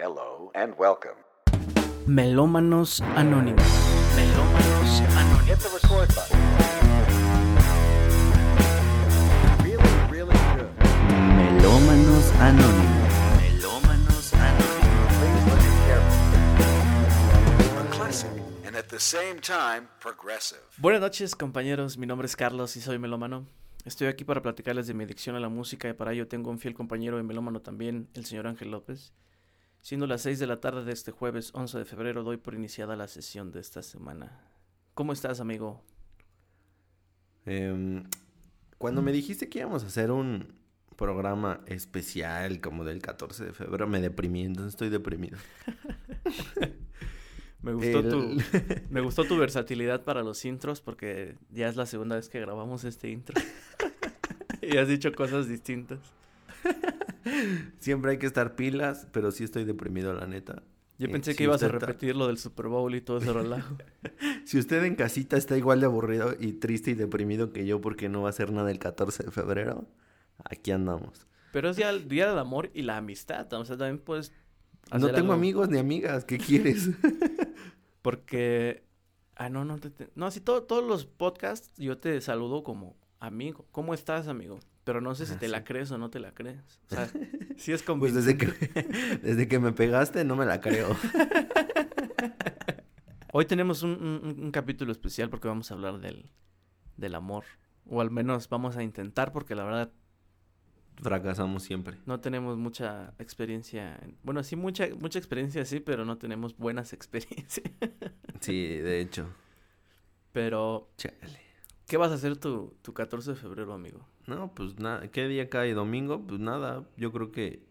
Hello and welcome. Melómanos Anónimos. Melómanos Anónimos. Hit the record button. Really, really good. Melómanos Anónimos. Melómanos Anónimos. Please listen carefully. A classic, and at the same time, progressive. Buenas noches, compañeros. Mi nombre es Carlos y soy melómano. Estoy aquí para platicarles de mi adicción a la música y para ello tengo un fiel compañero de melómano también, el señor Ángel López. Siendo las 6 de la tarde de este jueves 11 de febrero, doy por iniciada la sesión de esta semana. ¿Cómo estás, amigo? Em, cuando me dijiste que íbamos a hacer un programa especial como del 14 de febrero, me deprimí, entonces estoy deprimido. Me gustó, El- tu, me gustó tu versatilidad para los intros porque ya es la segunda vez que grabamos este intro. y has dicho cosas distintas. Siempre hay que estar pilas, pero sí estoy deprimido, la neta. Yo Eh, pensé si que ibas a repetir lo del Super Bowl y todo ese relajo. Si usted en casita está igual de aburrido y triste y deprimido que yo porque no va a hacer nada el 14 de febrero, aquí andamos. Pero es ya el día del amor y la amistad. O sea, también puedes. No tengo algo- amigos ni amigas, ¿qué quieres? Porque. Ah, no, no te. No, sí, todo- todos los podcasts yo te saludo como amigo. ¿Cómo estás, amigo? Pero no sé si Ah, te la crees o no te la crees. O sea, sí es Pues desde que, desde que me pegaste no me la creo. Hoy tenemos un, un- un capítulo especial porque vamos a hablar del, del amor. O al menos vamos a intentar porque la verdad Fracasamos siempre. no tenemos mucha experiencia. en- Bueno, sí, mucha, mucha experiencia sí, pero no tenemos buenas experiencias. Sí, de hecho. pero, Chale. ¿Qué vas a hacer tu, tu 14 de febrero, amigo? No, pues nada. ¿Qué día cae domingo? Pues nada. Yo creo que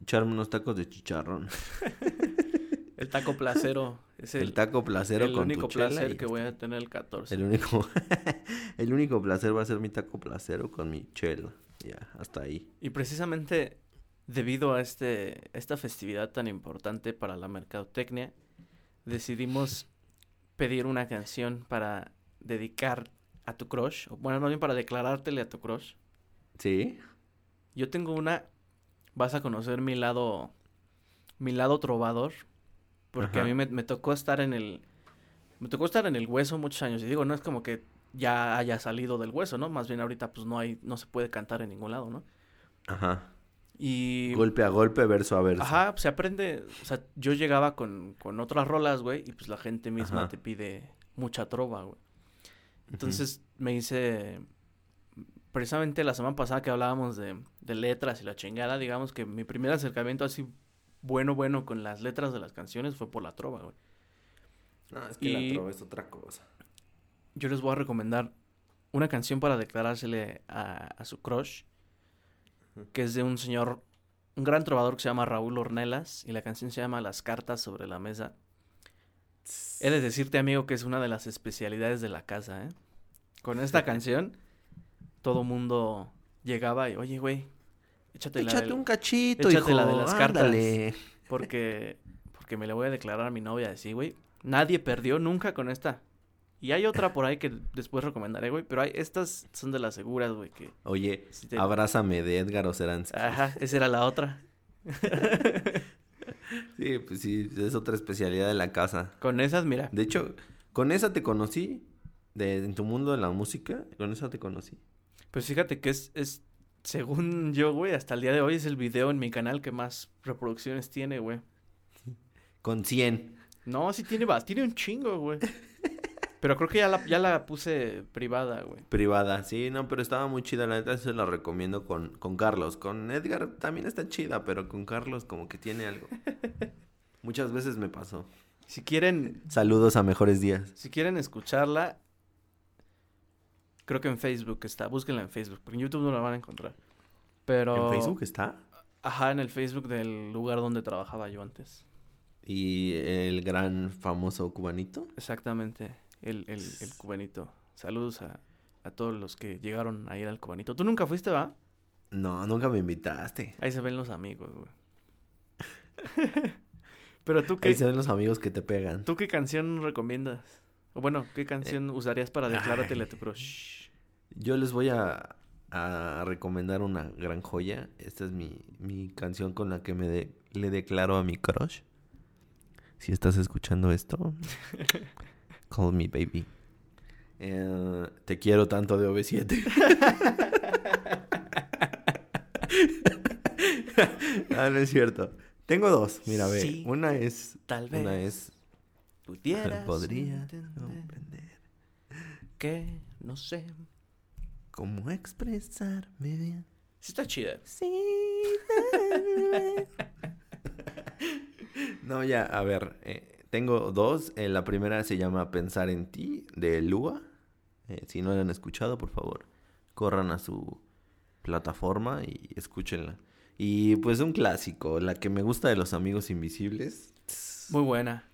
echarme unos tacos de chicharrón. El taco placero. Es el, El, taco placero el con único tu chela placer que voy a tener el 14. El único, el único placer va a ser mi taco placero con mi chela. Ya, hasta ahí. Y precisamente debido a este, esta festividad tan importante para la mercadotecnia, decidimos pedir una canción para dedicar a tu crush, o bueno, no bien para declarártele a tu crush. ¿Sí? Yo tengo una, vas a conocer mi lado, mi lado trovador, porque a mí me, me tocó estar en el, me tocó estar en el hueso muchos años, y digo, no es como que ya haya salido del hueso, ¿no? Más bien ahorita pues no hay, no se puede cantar en ningún lado, ¿no? Ajá. Y... Golpe a golpe, verso a verso. Ajá, se aprende, o sea, yo llegaba con, con otras rolas, güey, y pues la gente misma Ajá. te pide mucha trova, güey. Entonces me hice, precisamente la semana pasada que hablábamos de, de letras y la chingada, digamos que mi primer acercamiento así bueno, bueno con las letras de las canciones fue por la trova, güey. No, es que Y- la trova es otra cosa. Yo les voy a recomendar una canción para declarársele a, a su crush, que es de un señor, un gran trovador que se llama Raúl Ornelas, y la canción se llama Las cartas sobre la mesa. He de decirte, amigo, que es una de las especialidades de la casa, ¿eh? Con esta canción, todo mundo llegaba y, oye, güey, échate la Échate del- un cachito, échate hijo. la de las cartas. porque, porque me le voy a declarar a mi novia así, güey. Nadie perdió nunca con esta. Y hay otra por ahí que después recomendaré, güey. Pero hay, estas son de las seguras, güey. Que... Oye, te- abrázame de Edgar Oceransky. Ajá, esa era la otra. Sí, pues sí, es otra especialidad de la casa. Con esas, mira. De hecho, con esa te conocí. De, en tu mundo de la música, con esa te conocí. Pues fíjate que es, es, según yo, güey, hasta el día de hoy es el video en mi canal que más reproducciones tiene, güey. Con 100. No, sí tiene, tiene un chingo, güey. Pero creo que ya la, ya la puse privada, güey. Privada, sí, no, pero estaba muy chida, la neta se la recomiendo con, con Carlos. Con Edgar también está chida, pero con Carlos como que tiene algo. Muchas veces me pasó. Si quieren, Saludos a mejores días. Si quieren escucharla, creo que en Facebook está. Búsquenla en Facebook, porque en YouTube no la van a encontrar. Pero. ¿En Facebook está? Ajá, en el Facebook del lugar donde trabajaba yo antes. Y el gran famoso cubanito. Exactamente, el, el, el cubanito. Saludos a, a todos los que llegaron a ir al cubanito. ¿Tú nunca fuiste, va? No, nunca me invitaste. Ahí se ven los amigos, güey. Pero tú Ahí qué, se ven los amigos que te pegan. ¿tú qué canción recomiendas? O bueno, ¿qué canción usarías para decláratele a tu crush? Yo les voy a, a recomendar una gran joya. Esta es mi, mi canción con la que me, de- le declaro a mi crush. Si estás escuchando esto, call me baby. Eh, te quiero tanto de OV7. ah, no es cierto. Tengo dos, mira, ve. Sí, una es. Tal vez Una es. pudieras Podría comprender que no sé. cómo expresarme bien. Sí está chida. Sí. no, ya, a ver. eh, tengo dos. Eh, la primera se llama Pensar en ti, de Lua. Eh, si no la han escuchado, por favor, corran a su plataforma y escúchenla. Y pues un clásico, la que me gusta de los amigos invisibles. Muy buena.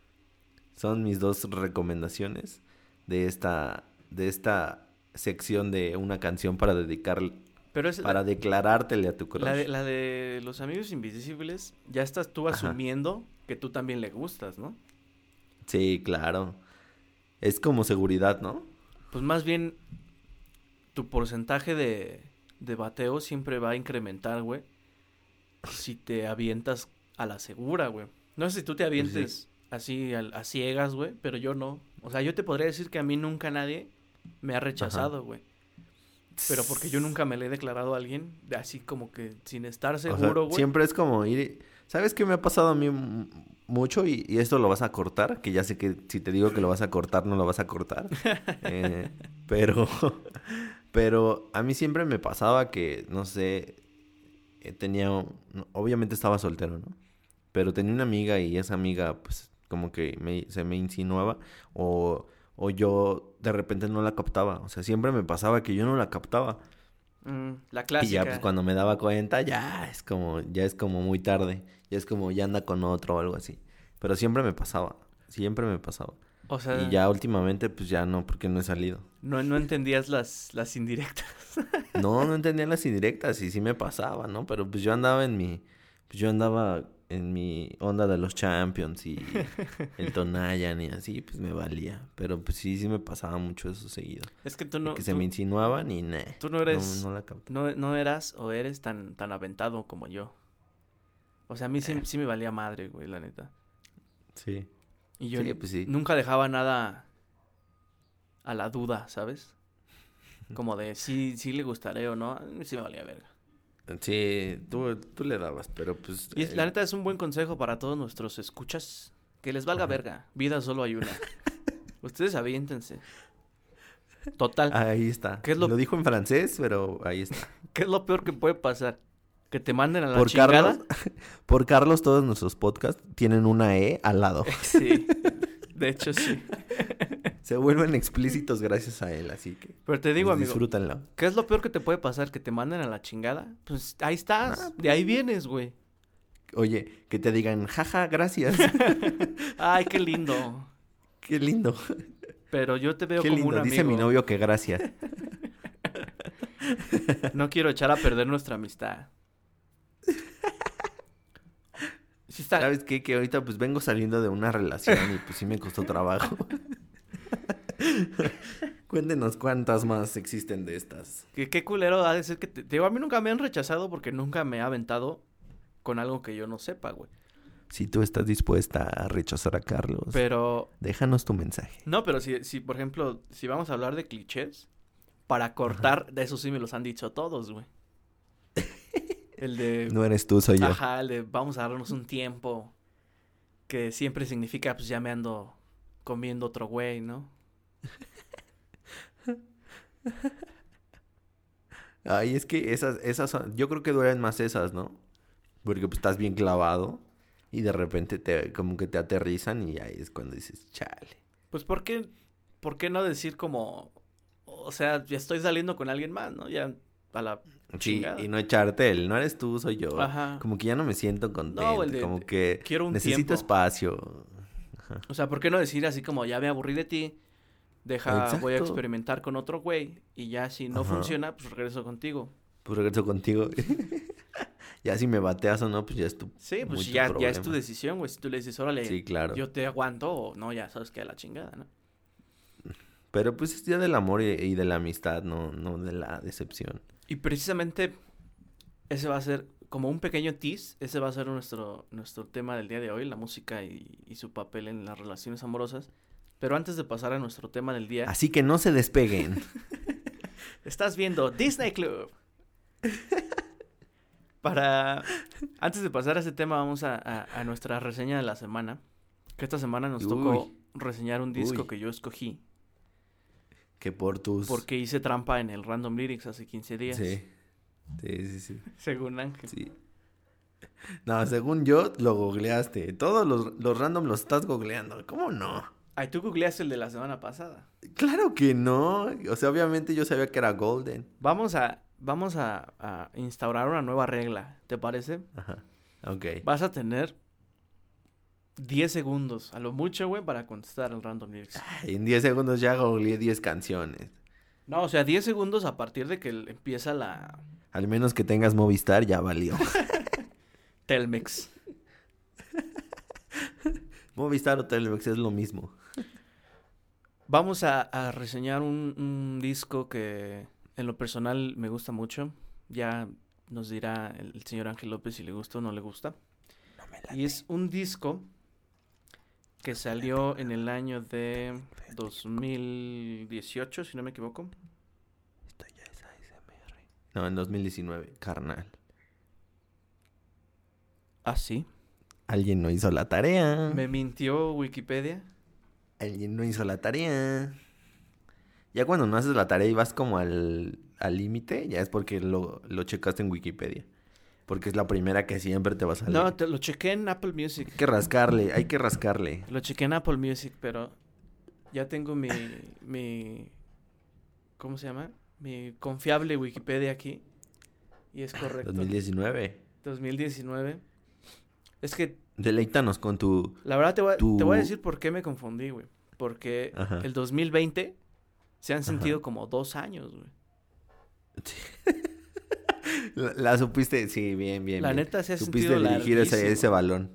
Son mis dos recomendaciones de esta, de esta sección de una canción para dedicar, Pero es para declarártele a tu crush. la, de, la de los amigos invisibles. Ya estás tú Ajá. asumiendo que tú también le gustas, ¿no? Sí, claro. Es como seguridad, ¿no? Pues más bien tu porcentaje de, de bateo siempre va a incrementar, güey. Si te avientas a la segura, güey. No sé si tú te avientes así a, ciegas, güey, pero yo no. O sea, yo te podría decir que a mí nunca nadie me ha rechazado, güey. Pero porque yo nunca me le he declarado a alguien así como que sin estar O sea, seguro, güey. siempre es como ir... ¿Sabes qué me ha pasado a mí mucho? Y, y esto lo vas a cortar, que ya sé que si te digo que lo vas a cortar, no lo vas a cortar. Eh, pero... Pero a mí siempre me pasaba que, no sé, eh, tenía... Obviamente estaba soltero, ¿no? Pero tenía una amiga y esa amiga, pues, como que me- se me insinuaba o, o yo de repente no la captaba. O sea, siempre me pasaba que yo no la captaba. Mm, la Y clásica. ya pues cuando me daba cuenta, ya es como, ya es como muy tarde. Es como ya anda con otro o algo así. Pero siempre me pasaba. Siempre me pasaba. O sea, Y ya últimamente, pues ya no, porque no he salido. no, no entendías las, las indirectas. No, no entendía las indirectas y sí me pasaba, ¿no? Pero pues yo andaba en mi, pues yo andaba en mi onda de los Champions y el Tonayan y así, pues me valía. Pero pues sí, sí me pasaba mucho eso seguido. Es que tú no, que se me insinuaban y nah, tú no eres- No, no la capté. no, no eras o eres tan, tan aventado como yo. O sea, a mí sí, Eh. sí me valía madre, güey, la neta. Sí. Y yo Sí, pues sí. nunca dejaba nada a la duda, ¿sabes? Como de si sí le gustaré o no, sí me valía verga. Sí, tú, tú le dabas, pero pues... Y es- eh, la neta es un buen consejo para todos nuestros escuchas. Que les valga verga. Vida solo hay una. Ustedes aviéntense. Total. Ahí está. ¿Qué es lo- lo... dijo en francés, pero ahí está. ¿Qué es lo peor que puede pasar? Que te manden a la Por chingada. Carlos, por Carlos, todos nuestros podcasts tienen una E al lado. Sí. De hecho, sí. Se vuelven explícitos gracias a él, así que Pero te digo, pues, amigo, disfrútenlo. ¿qué es lo peor que te puede pasar? Que te manden a la chingada. Pues ahí estás. Ah, De ahí vienes, güey. Oye, que te digan, jaja, gracias. Ay, qué lindo. Qué lindo. Pero yo te veo Qué como lindo. un amigo. Dice mi novio que gracias. No quiero echar a perder nuestra amistad. Sí está... ¿Sabes qué? Que ahorita pues vengo saliendo de una relación y pues sí me costó trabajo. Cuéntenos cuántas más existen de estas. ¿Qué, qué culero ha de ser que te... te digo, a mí nunca me han rechazado porque nunca me ha aventado con algo que yo no sepa, güey. Si tú estás dispuesta a rechazar a Carlos, Pero... déjanos tu mensaje. No, pero si, si, por ejemplo, si vamos a hablar de clichés, para cortar, de eso sí me los han dicho todos, güey. El de... No eres tú, soy yo. Ajá, el de vamos a darnos un tiempo. Que siempre significa, pues ya me ando comiendo otro güey, ¿no? Ay, es que esas, esas son, yo creo que duelen más esas, ¿no? Porque pues estás bien clavado y de repente te, como que te aterrizan y ahí es cuando dices, chale. Pues, ¿por qué, ¿por qué no decir como, o sea, ya estoy saliendo con alguien más, ¿no? Ya a la Sí, chingada. y no echarte el, no eres tú, soy yo. Ajá. Como que ya no me siento contento, el de- como que quiero un necesito tiempo. espacio. O sea, ¿por qué no decir así como, ya me aburrí de ti, deja, voy a experimentar con otro güey, y ya si no Ajá. funciona, pues regreso contigo. Pues regreso contigo. ya si me bateas o no, pues ya es tu Sí, pues ya, ya es tu decisión, güey. Si tú le dices, órale, Sí, claro. yo te aguanto, o no, ya sabes que a la chingada, ¿no? Pero pues es día del amor y, y de la amistad, no, no de la decepción. Y precisamente ese va a ser como un pequeño tease, ese va a ser nuestro, nuestro tema del día de hoy, la música y, y su papel en las relaciones amorosas. Pero antes de pasar a nuestro tema del día, Así que no se despeguen. estás viendo Disney Club. Para antes de pasar a ese tema, vamos a, a- a nuestra reseña de la semana. Que esta semana nos tocó reseñar un disco Uy. que yo escogí. Que por tus... Porque hice trampa en el Random Lyrics hace 15 días. Sí. Sí, sí, sí. Según Ángel. Sí. No, según yo, lo googleaste. Todos los, los random los estás googleando. ¿Cómo no? Ay, tú googleaste el de la semana pasada. Claro que no. O sea, obviamente yo sabía que era Golden. Vamos a, vamos a, a instaurar una nueva regla, ¿te parece? Ajá. Ok. Vas a tener 10 segundos, a lo mucho, güey, para contestar el Random Lyrics. En 10 segundos ya googleé 10 canciones. No, o sea, 10 segundos a partir de que empieza la Al menos que tengas Movistar, ya valió. Telmex. Movistar o Telmex es lo mismo. Vamos a, a reseñar un, un disco que en lo personal me gusta mucho. Ya nos dirá el, el señor Ángel López si le gusta o no le gusta. Y es un disco que salió en el año de 2018, si no me equivoco. Esto ya es ASMR. No, en 2019, carnal. Ah, sí. Alguien no hizo la tarea. Me mintió Wikipedia. Alguien no hizo la tarea. Ya cuando no haces la tarea y vas como al al límite, ya es porque lo, lo checaste en Wikipedia. Porque es la primera que siempre te va a salir. No, te, lo chequé en Apple Music. Hay que rascarle, hay que rascarle. Lo chequé en Apple Music, pero ya tengo mi, mi, ¿cómo se llama? Mi confiable Wikipedia aquí. Y es correcto. 2019. 2019. Es que, Deleítanos con tu... la verdad, te voy, a- Tu- te voy a decir por qué me confundí, güey. Porque Ajá. el 2020 se han Ajá. sentido como dos años, güey. La, la supiste, sí, bien, bien. La bien. neta se ha Supiste sentido dirigir ese, ese balón.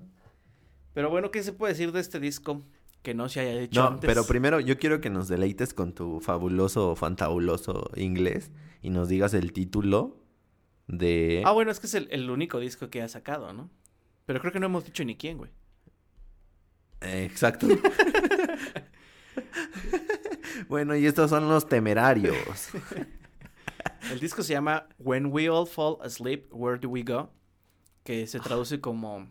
Pero bueno, ¿qué se puede decir de este disco que no se haya hecho No, antes? pero primero yo quiero que nos deleites con tu fabuloso, fantabuloso inglés y nos digas el título de... Ah, bueno, es que es el, el único disco que ha sacado, ¿no? Pero creo que no hemos dicho ni quién, güey. Eh, Exacto. bueno, y estos son los temerarios. El disco se llama When We All Fall Asleep, Where Do We Go? Que se traduce como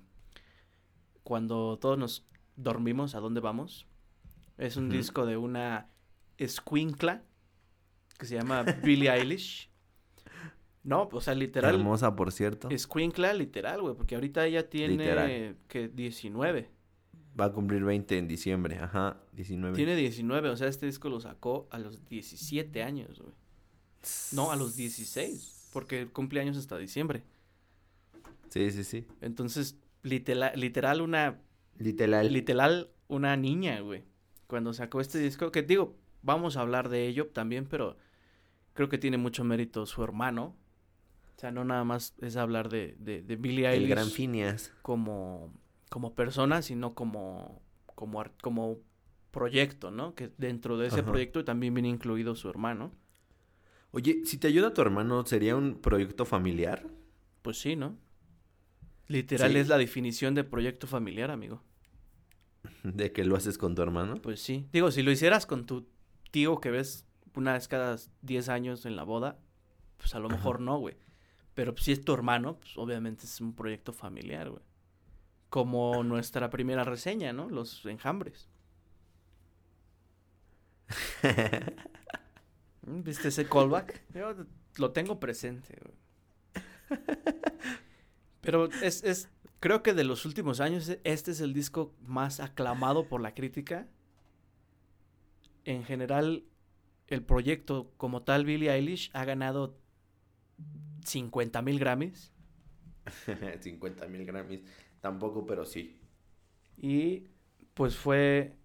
Cuando todos nos dormimos, ¿a dónde vamos? Es un disco de una escuincla que se llama Billie Eilish. No, o sea, literal. Hermosa, por cierto. Escuincla, literal, güey, porque ahorita ella tiene que 19. Va a cumplir 20 en diciembre. Ajá, 19. Tiene 19, o sea, este disco lo sacó a los 17 años, güey. No, a los 16, porque cumple años hasta diciembre. Sí, sí, sí. Entonces, literal, literal una, Literal. literal una niña, güey. Cuando sacó este disco, que digo, vamos a hablar de ello también, pero creo que tiene mucho mérito su hermano. O sea, no nada más es hablar de, de, de Billie el Eilish gran Phineas. como, como persona, sino como, como, como proyecto, ¿no? Que dentro de ese Ajá. proyecto también viene incluido su hermano. Oye, si te ayuda tu hermano, ¿sería un proyecto familiar? Pues sí, ¿no? Literal Sí. es la definición de proyecto familiar, amigo. De que lo haces con tu hermano. Pues sí. Digo, si lo hicieras con tu tío que ves una vez cada 10 años en la boda, pues a lo Ajá. mejor no, güey. Pero si es tu hermano, pues obviamente es un proyecto familiar, güey. Como nuestra primera reseña, ¿no? Los enjambres. Mm, ¿Viste ese callback? Yo lo tengo presente, güey. Pero es, es, creo que de los últimos años, e- este es el disco más aclamado por la crítica. En general, el proyecto como tal, Billie Eilish, ha ganado 50 mil Grammys. 50 mil Grammys. Tampoco, pero sí. Y pues fue,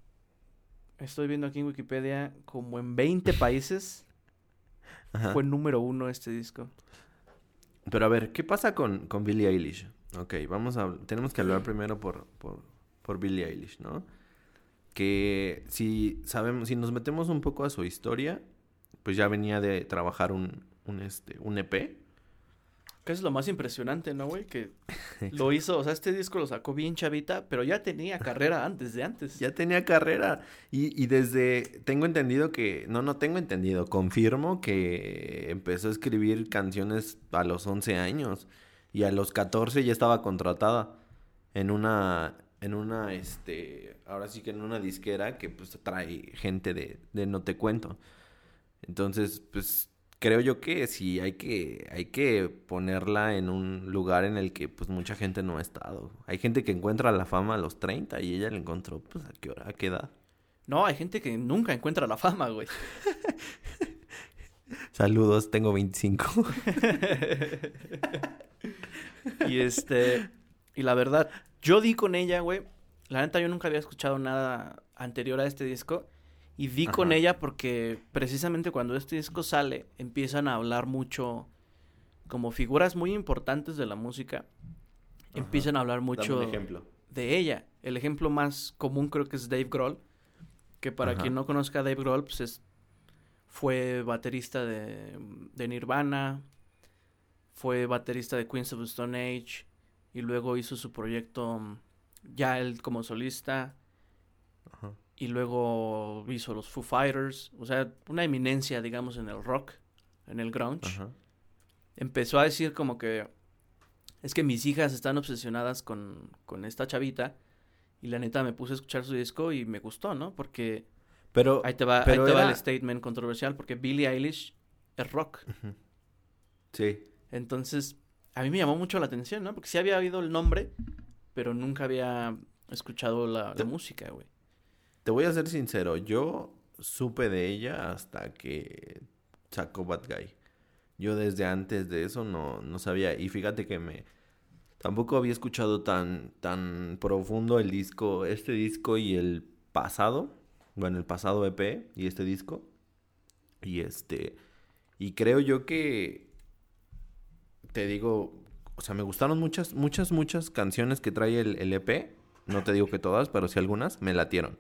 estoy viendo aquí en Wikipedia, como en 20 países Ajá. fue número uno este disco. Pero a ver, ¿qué pasa con, con Billie Eilish? Ok, vamos a... Tenemos que hablar primero por, por, por Billie Eilish, ¿no? Que si sabemos, si nos metemos un poco a su historia, pues ya venía de trabajar un, un, este, un EP. Que es lo más impresionante, ¿no, güey? Que lo hizo, o sea, este disco lo sacó bien chavita, pero ya tenía carrera antes de antes. Ya tenía carrera. Y, y desde, tengo entendido que, no, no tengo entendido, confirmo que empezó a escribir canciones a los 11 años. Y a los 14 ya estaba contratada en una, en una, este, ahora sí que en una disquera que pues trae gente de, de No Te Cuento. Entonces, pues creo yo que sí hay que, hay que ponerla en un lugar en el que pues mucha gente no ha estado. Hay gente que encuentra la fama a los 30 y ella la encontró pues a qué hora, a qué edad. No, hay gente que nunca encuentra la fama, güey. Saludos, tengo 25. y este, y la verdad, yo di con ella, güey. La neta yo nunca había escuchado nada anterior a este disco. Y di con ella porque precisamente cuando este disco sale, empiezan a hablar mucho como figuras muy importantes de la música. Empiezan a hablar mucho ejemplo. de ella. El ejemplo más común creo que es Dave Grohl, que para Ajá. quien no conozca a Dave Grohl, pues es- fue baterista de, de Nirvana, fue baterista de Queens of the Stone Age y luego hizo su proyecto ya él como solista. Y luego hizo los Foo Fighters, o sea, una eminencia digamos en el rock, en el grunge empezó a decir como que es que mis hijas están obsesionadas con, con esta chavita y la neta me puse a escuchar su disco y me gustó, ¿no? Porque Pero, ahí te va, pero ahí te va el statement controversial porque Billie Eilish es rock. sí. Entonces, a mí me llamó mucho la atención, ¿no? Porque sí había oído el nombre, pero nunca había escuchado la, música, güey. Te voy a ser sincero, yo supe de ella hasta que sacó Bad Guy. Yo desde antes de eso no, no sabía. Y fíjate que me tampoco había escuchado tan, tan profundo el disco, este disco y el pasado. Bueno, el pasado EP y este disco. Y este. Y creo yo que. Te digo. O sea, me gustaron muchas, muchas, muchas canciones que trae el, el EP. No te digo que todas, pero sí algunas me latieron.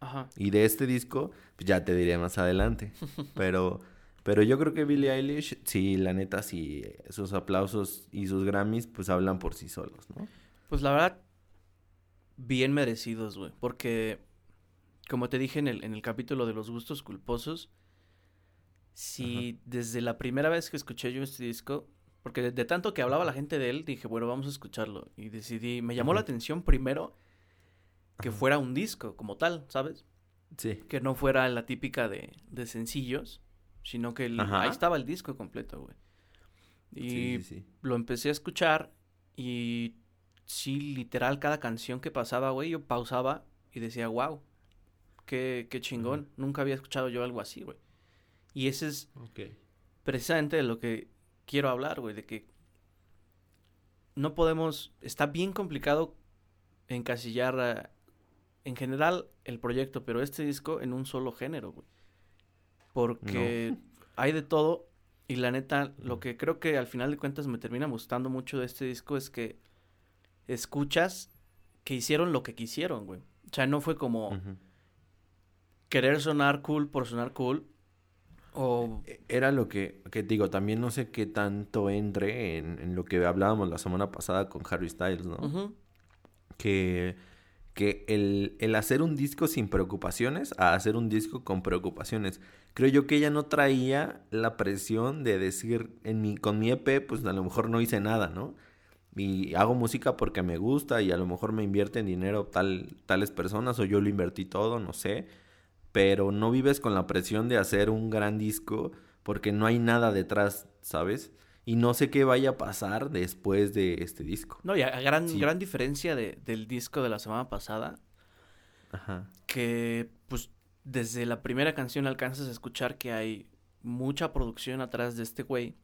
Ajá. Y de este disco, pues ya te diré más adelante. Pero, pero yo creo que Billie Eilish, sí, la neta, sí, sus aplausos y sus Grammys, pues hablan por sí solos, ¿no? Pues la verdad, bien merecidos, güey. Porque, como te dije en el, en el capítulo de los gustos culposos, si desde la primera vez que escuché yo este disco, porque de, de tanto que hablaba la gente de él, dije, bueno, vamos a escucharlo. Y decidí, me llamó la atención primero que fuera un disco como tal, ¿sabes? Sí. Que no fuera la típica de, de sencillos, sino que el- ahí estaba el disco completo, güey. Y Sí, sí, sí. lo empecé a escuchar y sí, literal, cada canción que pasaba, güey, yo pausaba y decía, wow, qué, qué chingón. Nunca había escuchado yo algo así, güey. Y ese es Ok. precisamente de lo que quiero hablar, güey, de que no podemos, está bien complicado encasillar a- en general el proyecto, pero este disco en un solo género, güey. Porque hay de todo y la neta, lo que creo que al final de cuentas me termina gustando mucho de este disco es que escuchas que hicieron lo que quisieron, güey. O sea, no fue como querer sonar cool por sonar cool o E- Era lo que, que te digo, también no sé qué tanto entre en, en lo que hablábamos la semana pasada con Harry Styles, ¿no? Ujú. que, que el, el hacer un disco sin preocupaciones a hacer un disco con preocupaciones. Creo yo que ella no traía la presión de decir, en mi, con mi EP, pues a lo mejor no hice nada, ¿no? Y hago música porque me gusta y a lo mejor me invierten dinero tal, tales personas o yo lo invertí todo, no sé. Pero no vives con la presión de hacer un gran disco porque no hay nada detrás, ¿sabes? Y no sé qué vaya a pasar después de este disco. No, y a, gran, Sí. gran diferencia de- del disco de la semana pasada, Ajá. que pues desde la primera canción alcanzas a escuchar que hay mucha producción atrás de este güey.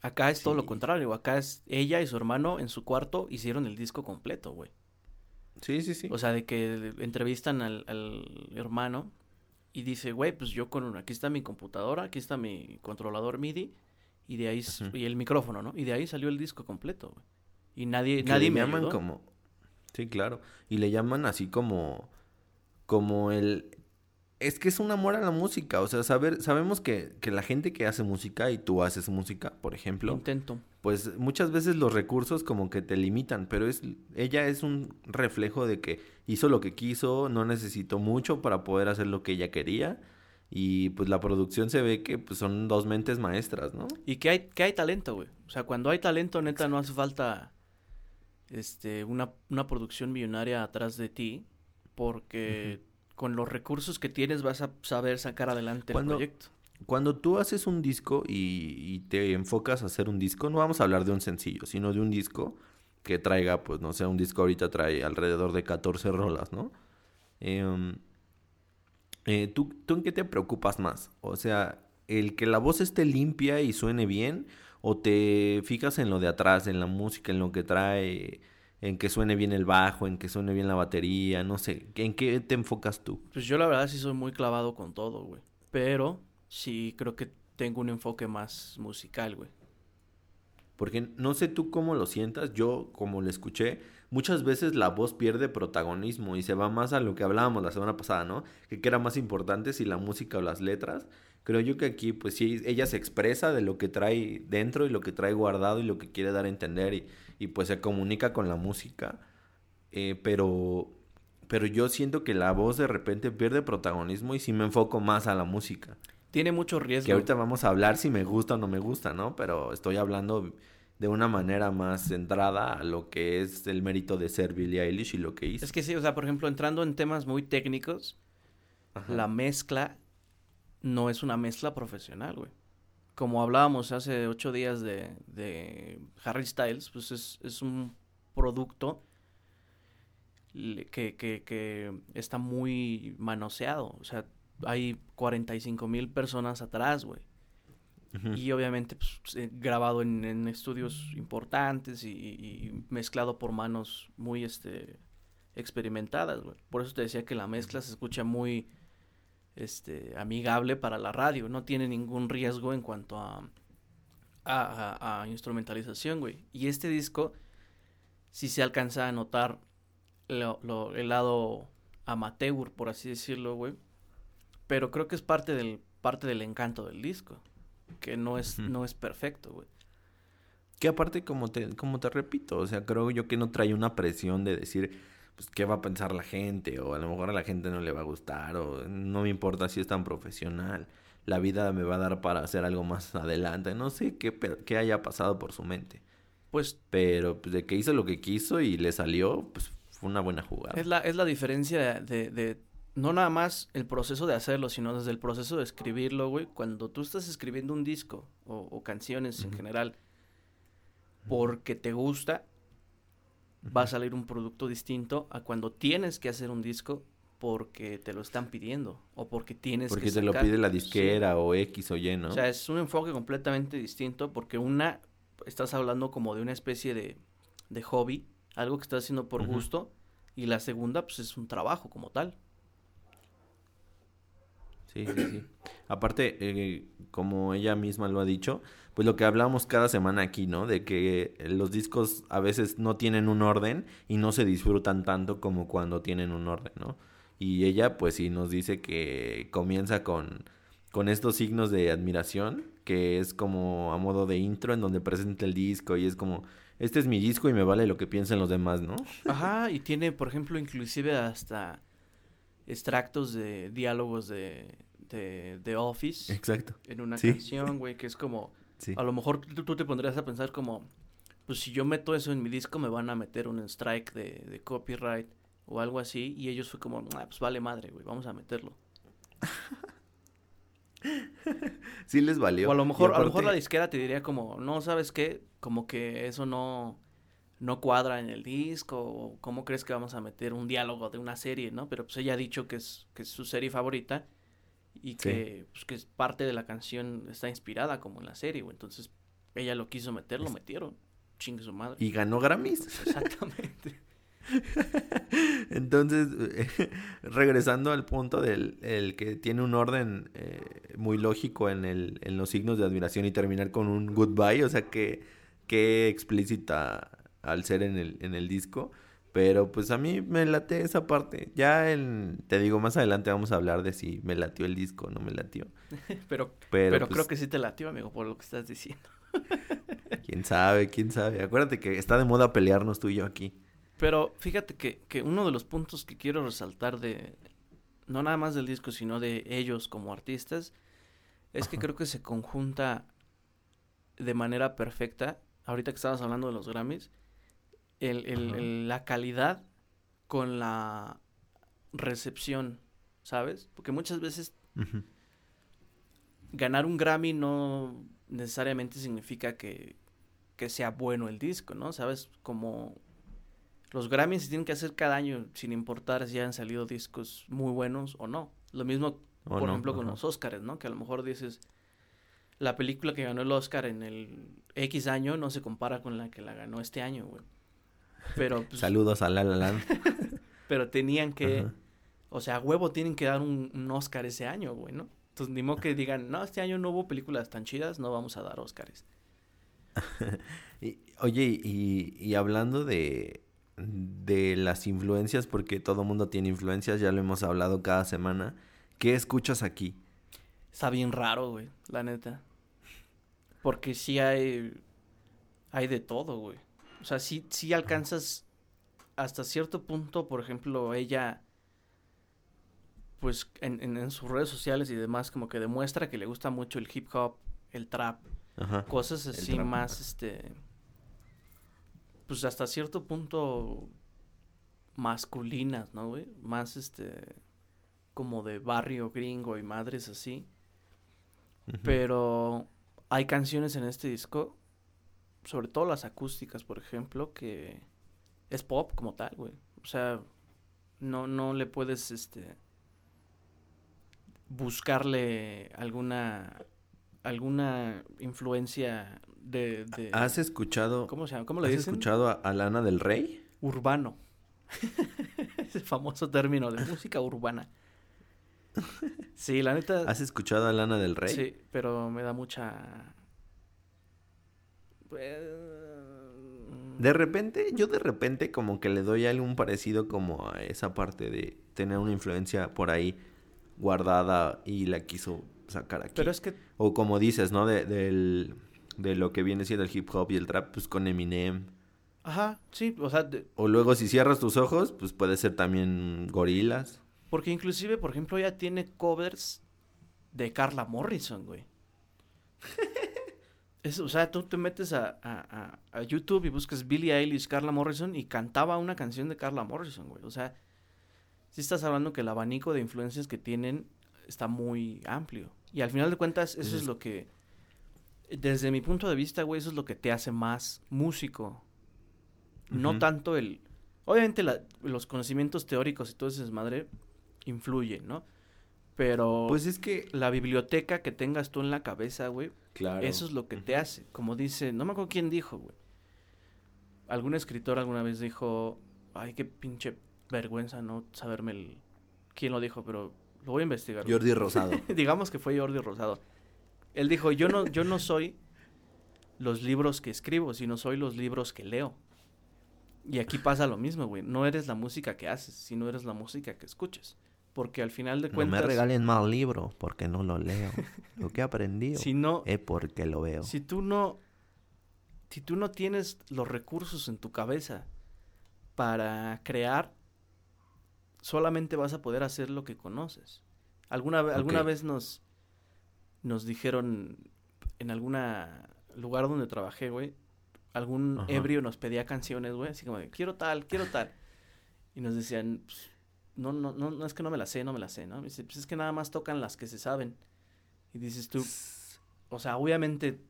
Acá es todo lo contrario, acá es ella y su hermano en su cuarto hicieron el disco completo, güey. Sí, sí, sí. O sea, de que entrevistan al, al hermano y dice, güey, pues yo con aquí está mi computadora, aquí está mi controlador MIDI y de ahí y el micrófono, ¿no? Y de ahí salió el disco completo, güey. Y nadie que nadie le me llaman ayudó. como sí claro y le llaman así como como el es que es un amor a la música o sea saber sabemos que, que la gente que hace música y tú haces música por ejemplo Intento. pues muchas veces los recursos como que te limitan, pero es ella es un reflejo de que hizo lo que quiso, no necesitó mucho para poder hacer lo que ella quería y pues la producción se ve que pues, son dos mentes maestras, ¿no? Y que hay que hay talento, güey. O sea, cuando hay talento, neta no hace falta este una, una producción millonaria atrás de ti porque con los recursos que tienes vas a saber sacar adelante el proyecto. Cuando tú haces un disco y, te enfocas a hacer un disco, no vamos a hablar de un sencillo, sino de un disco que traiga, pues no sé, un disco ahorita trae alrededor de 14 rolas, ¿no? Em, eh, ¿tú, ¿Tú en qué te preocupas más? O sea, el que la voz esté limpia y suene bien, o te fijas en lo de atrás, en la música, en lo que trae, en que suene bien el bajo, en que suene bien la batería, no sé, ¿en qué te enfocas tú? Pues yo la verdad sí soy muy clavado con todo, güey. Pero sí creo que tengo un enfoque más musical, güey. Porque no sé tú cómo lo sientas, yo como lo escuché, muchas veces la voz pierde protagonismo y se va más a lo que hablábamos la semana pasada, ¿no? Que, que era más importante si la música o las letras. Creo yo que aquí, pues sí, ella se expresa de lo que trae dentro y lo que trae guardado y lo que quiere dar a entender y, y pues se comunica con la música. Eh, pero, pero yo siento que la voz de repente pierde protagonismo y sí me enfoco más a la música. Tiene mucho riesgo. Que ahorita vamos a hablar si me gusta o no me gusta, ¿no? Pero estoy hablando de una manera más centrada a lo que es el mérito de ser Billie Eilish y lo que hizo. Es que sí, o sea, por ejemplo, entrando en temas muy técnicos, la mezcla no es una mezcla profesional, güey. Como hablábamos hace ocho días de, de Harry Styles, pues es, es un producto que, que, que está muy manoseado. O sea, hay 45 mil personas atrás, güey. Y obviamente pues, eh, grabado en, estudios importantes y, mezclado por manos muy este, experimentadas, güey. Por eso te decía que la mezcla se escucha muy este, amigable para la radio. No tiene ningún riesgo en cuanto a, a, a instrumentalización, güey. Y este disco sí se alcanza a notar lo, lo, el lado amateur, por así decirlo, güey pero creo que es parte del, parte del encanto del disco. Que no es, no es perfecto, güey. Que aparte, como te, como te repito, o sea, creo yo que no trae una presión de decir, pues, qué va a pensar la gente, o a lo mejor a la gente no le va a gustar, o no me importa si es tan profesional, la vida me va a dar para hacer algo más adelante, no sé qué, qué haya pasado por su mente. Pues, pero pues, de que hizo lo que quiso y le salió, pues fue una buena jugada. Es la, es la diferencia de, de no nada más el proceso de hacerlo, sino desde el proceso de escribirlo, güey. Cuando tú estás escribiendo un disco o, canciones en general porque te gusta, va a salir un producto distinto a cuando tienes que hacer un disco porque te lo están pidiendo o porque tienes porque te lo pide la disquera o X o Y, ¿no? O sea, es un enfoque completamente distinto porque una, estás hablando como de una especie de, de hobby, algo que estás haciendo por gusto, y la segunda, pues es un trabajo como tal. Sí, sí, sí. Aparte, eh, como ella misma lo ha dicho, pues lo que hablamos cada semana aquí, ¿no? De que los discos a veces no tienen un orden y no se disfrutan tanto como cuando tienen un orden, ¿no? Y ella, pues sí, nos dice que comienza con, con estos signos de admiración, que es como a modo de intro en donde presenta el disco y es como, este es mi disco y me vale lo que piensen los demás, ¿no? Ajá, y tiene, por ejemplo, inclusive hasta extractos de diálogos de, de, Office. Exacto. En una canción, güey, que es como... A lo mejor tú, te pondrías a pensar como, pues si yo meto eso en mi disco me van a meter un strike de, de copyright o algo así. Y ellos fue como, ah, pues vale madre, güey, vamos a meterlo. sí les valió. O a lo mejor, a lo mejor la disquera te diría como, no, ¿sabes qué? Como que eso no no cuadra en el disco o cómo crees que vamos a meter un diálogo de una serie, ¿no? Pero pues ella ha dicho que es, que es su serie favorita y que, pues, que parte de la canción está inspirada como en la serie, güey. Entonces ella lo quiso meter, lo metieron. Chingue su madre. Y ganó Grammys. Exactamente. Entonces, regresando al punto del el que tiene un orden eh, muy lógico en, el, en los signos de admiración y terminar con un goodbye, o sea que, que explícita al ser en el, en el disco. Pero pues a mí me late esa parte. Ya en, te digo, más adelante vamos a hablar de si me latió el disco o no me latió. pero pero, creo pues que sí te latió, amigo, por lo que estás diciendo. quién sabe, quién sabe. Acuérdate que está de moda pelearnos tú y yo aquí. Pero fíjate que, que uno de los puntos que quiero resaltar de, no nada más del disco, sino de ellos como artistas, es que creo que se conjunta de manera perfecta, ahorita que estabas hablando de los Grammys, el, el- el- la calidad con la recepción, ¿sabes? Porque muchas veces ganar un Grammy no necesariamente significa que, que sea bueno el disco, ¿no? ¿Sabes? Como los Grammys se tienen que hacer cada año sin importar si han salido discos muy buenos o no. Lo mismo, ¿O por no? ejemplo, con los Oscars, ¿no? Que a lo mejor dices, la película que ganó el Oscar en el X año no se compara con la que la ganó este año, güey. Pero, pues, Saludos a La La Land. pero tenían que, Ajá. o sea, a huevo tienen que dar un, un Oscar ese año, güey, ¿no? Entonces, ni modo que digan, no, este año no hubo películas tan chidas, no vamos a dar Oscars. Y- oye, y, y hablando de, de las influencias, porque todo mundo tiene influencias, ya lo hemos hablado cada semana. ¿Qué escuchas aquí? Está bien raro, güey, la neta. Porque sí hay, hay de todo, güey. O sea, sí, sí alcanzas hasta cierto punto, por ejemplo, ella, pues en, en, en sus redes sociales y demás, como que demuestra que le gusta mucho el hip hop, el trap, Ajá. cosas así trap, más, este, pues hasta cierto punto masculinas, ¿no, güey? Más, este, como de barrio gringo y madres así. Pero hay canciones en este disco, sobre todo las acústicas, por ejemplo, que es pop como tal, güey. O sea, no, no le puedes, este, buscarle alguna, alguna influencia de, de ¿Has escuchado, ¿cómo se llama? ¿Cómo le ¿has dicen? escuchado a, a Lana del Rey? Urbano. Ese famoso término de música urbana. Sí, la neta. ¿Has escuchado a Lana del Rey? Sí, pero me da mucha. De repente, yo de repente como que le doy algún parecido como a esa parte de tener una influencia por ahí guardada y la quiso sacar aquí. Pero es que O como dices, ¿no? De, del, de lo que viene siendo el hip hop y el trap, pues con Eminem. Ajá, sí, o sea, de- O luego si cierras tus ojos, pues puede ser también gorilas. porque inclusive, por ejemplo, ella tiene covers de Carla Morrison, güey. Es, o sea, tú te metes a, a- a- YouTube y buscas Billie Eilish, Carla Morrison y cantaba una canción de Carla Morrison, güey. O sea, si estás hablando que el abanico de influencias que tienen está muy amplio. Y al final de cuentas, eso es lo que, desde mi punto de vista, güey, eso es lo que te hace más músico. No tanto el... Obviamente la- los conocimientos teóricos y todo ese desmadre influyen, ¿no? Pero Pues es que... la biblioteca que tengas tú en la cabeza, güey, Claro. eso es lo que te hace. Como dice, no me acuerdo quién dijo, güey. Algún escritor alguna vez dijo, ay, qué pinche vergüenza no saberme el... quién lo dijo, pero lo voy a investigar. güey". Jordi Rosado. Digamos que fue Jordi Rosado. Él dijo, yo no, yo no soy los libros que escribo, sino soy los libros que leo. Y aquí pasa lo mismo, güey. No eres la música que haces, sino eres la música que escuchas. Porque al final de No cuentas, me regalen más libros porque no lo leo. Lo que he aprendido si no, es porque lo veo. si tú no, si tú no tienes los recursos en tu cabeza para crear, solamente vas a poder hacer lo que conoces. Alguna, ve- alguna vez nos, nos dijeron en alguna lugar donde trabajé, güey, algún Ajá. ebrio nos pedía canciones, güey, así como de, quiero tal, quiero tal. Y nos decían, "Pues, no, no, no, no es que no me la sé, no me la sé, ¿no? Dice, pues es que nada más tocan las que se saben. Y dices tú, o sea, obviamente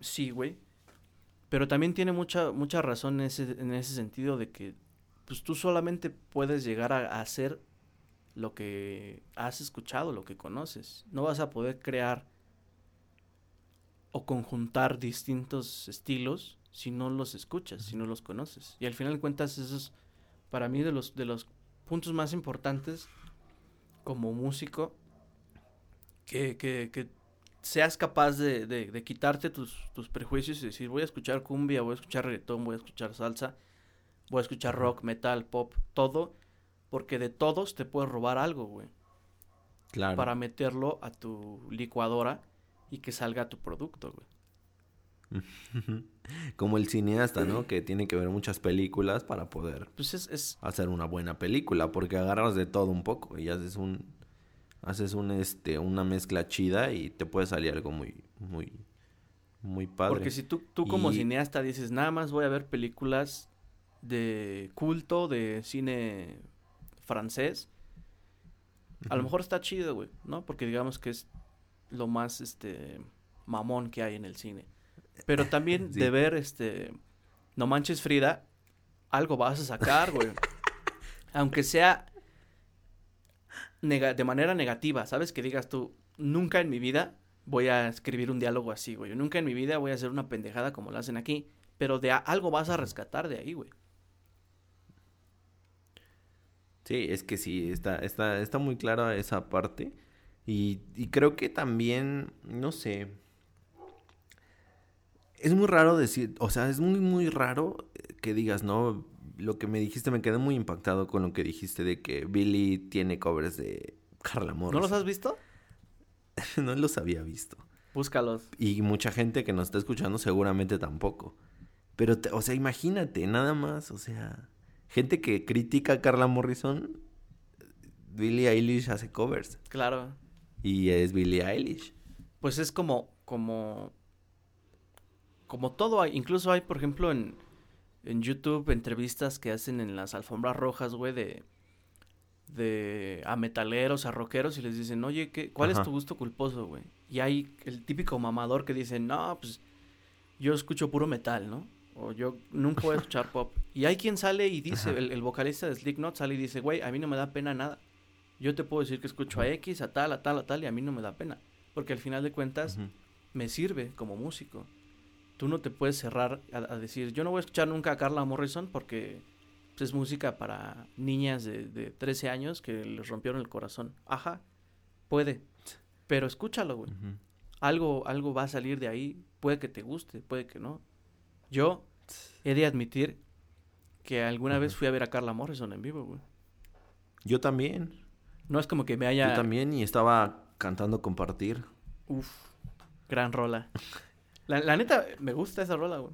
sí, güey. Pero también tiene mucha, mucha razón en ese, en ese sentido de que pues tú solamente puedes llegar a, a hacer lo que has escuchado, lo que conoces. No vas a poder crear o conjuntar distintos estilos si no los escuchas, si no los conoces. Y al final de cuentas, eso es para mí de los, de los puntos más importantes como músico que, que, que seas capaz de, de, de quitarte tus, tus prejuicios y decir voy a escuchar cumbia, voy a escuchar reggaetón, voy a escuchar salsa, voy a escuchar rock, metal, pop, todo, porque de todos te puedes robar algo, güey, Claro. para meterlo a tu licuadora y que salga tu producto, güey. Como el cineasta, ¿no? Que tiene que ver muchas películas para poder Pues es, es hacer una buena película, porque agarras de todo un poco y haces un haces un este una mezcla chida y te puede salir algo muy muy muy padre. porque si tú, tú como Y- cineasta dices, nada más voy a ver películas de culto, de cine francés, a lo mejor está chido, güey, ¿no? Porque digamos que es lo más, este, mamón que hay en el cine. Pero también Sí. de ver, este, No Manches Frida, algo vas a sacar, güey. Aunque sea de manera negativa, ¿sabes? Que digas tú, nunca en mi vida voy a escribir un diálogo así, güey. Nunca en mi vida voy a hacer una pendejada como lo hacen aquí. Pero de algo vas a rescatar de ahí, güey. Sí, es que sí, está, está, está muy clara esa parte. Y, y creo que también, no sé. Es muy raro decir, o sea, es muy, muy raro eh, que digas, ¿no? Lo que me dijiste, me quedé muy impactado con lo que dijiste de que Billy tiene covers de Carla ¿No Morrison. los has visto? no los había visto. Búscalos. Y mucha gente que nos está escuchando seguramente tampoco. Pero, te- o sea, imagínate, nada más, o sea, gente que critica a Carla Morrison, Billie Eilish hace covers. Claro. Y es Billie Eilish. Pues es como, como, como todo hay, incluso hay, por ejemplo, en, en YouTube entrevistas que hacen en las alfombras rojas, güey, de, de a metaleros, a rockeros y les dicen, oye, ¿qué, ¿cuál es tu gusto culposo, güey? Y hay el típico mamador que dice, no, pues yo escucho puro metal, ¿no? O yo nunca voy a escuchar pop. Y hay quien sale y dice, el, el vocalista de Slipknot sale y dice, güey, a mí no me da pena nada. Yo te puedo decir que escucho a X, a tal, a tal, a tal, y a mí no me da pena. Porque al final de cuentas, me sirve como músico. Tú no te puedes cerrar a, a decir, yo no voy a escuchar nunca a Carla Morrison porque pues, es música para niñas de, de 13 años que les rompieron el corazón. Ajá, puede. Pero escúchalo, güey. Algo, algo va a salir de ahí. Puede que te guste, puede que no. Yo he de admitir que alguna vez fui a ver a Carla Morrison en vivo, güey. Yo también. No es como que me haya... Yo también y estaba cantando compartir. Uf, gran rola. La, la neta, me gusta esa rola, güey.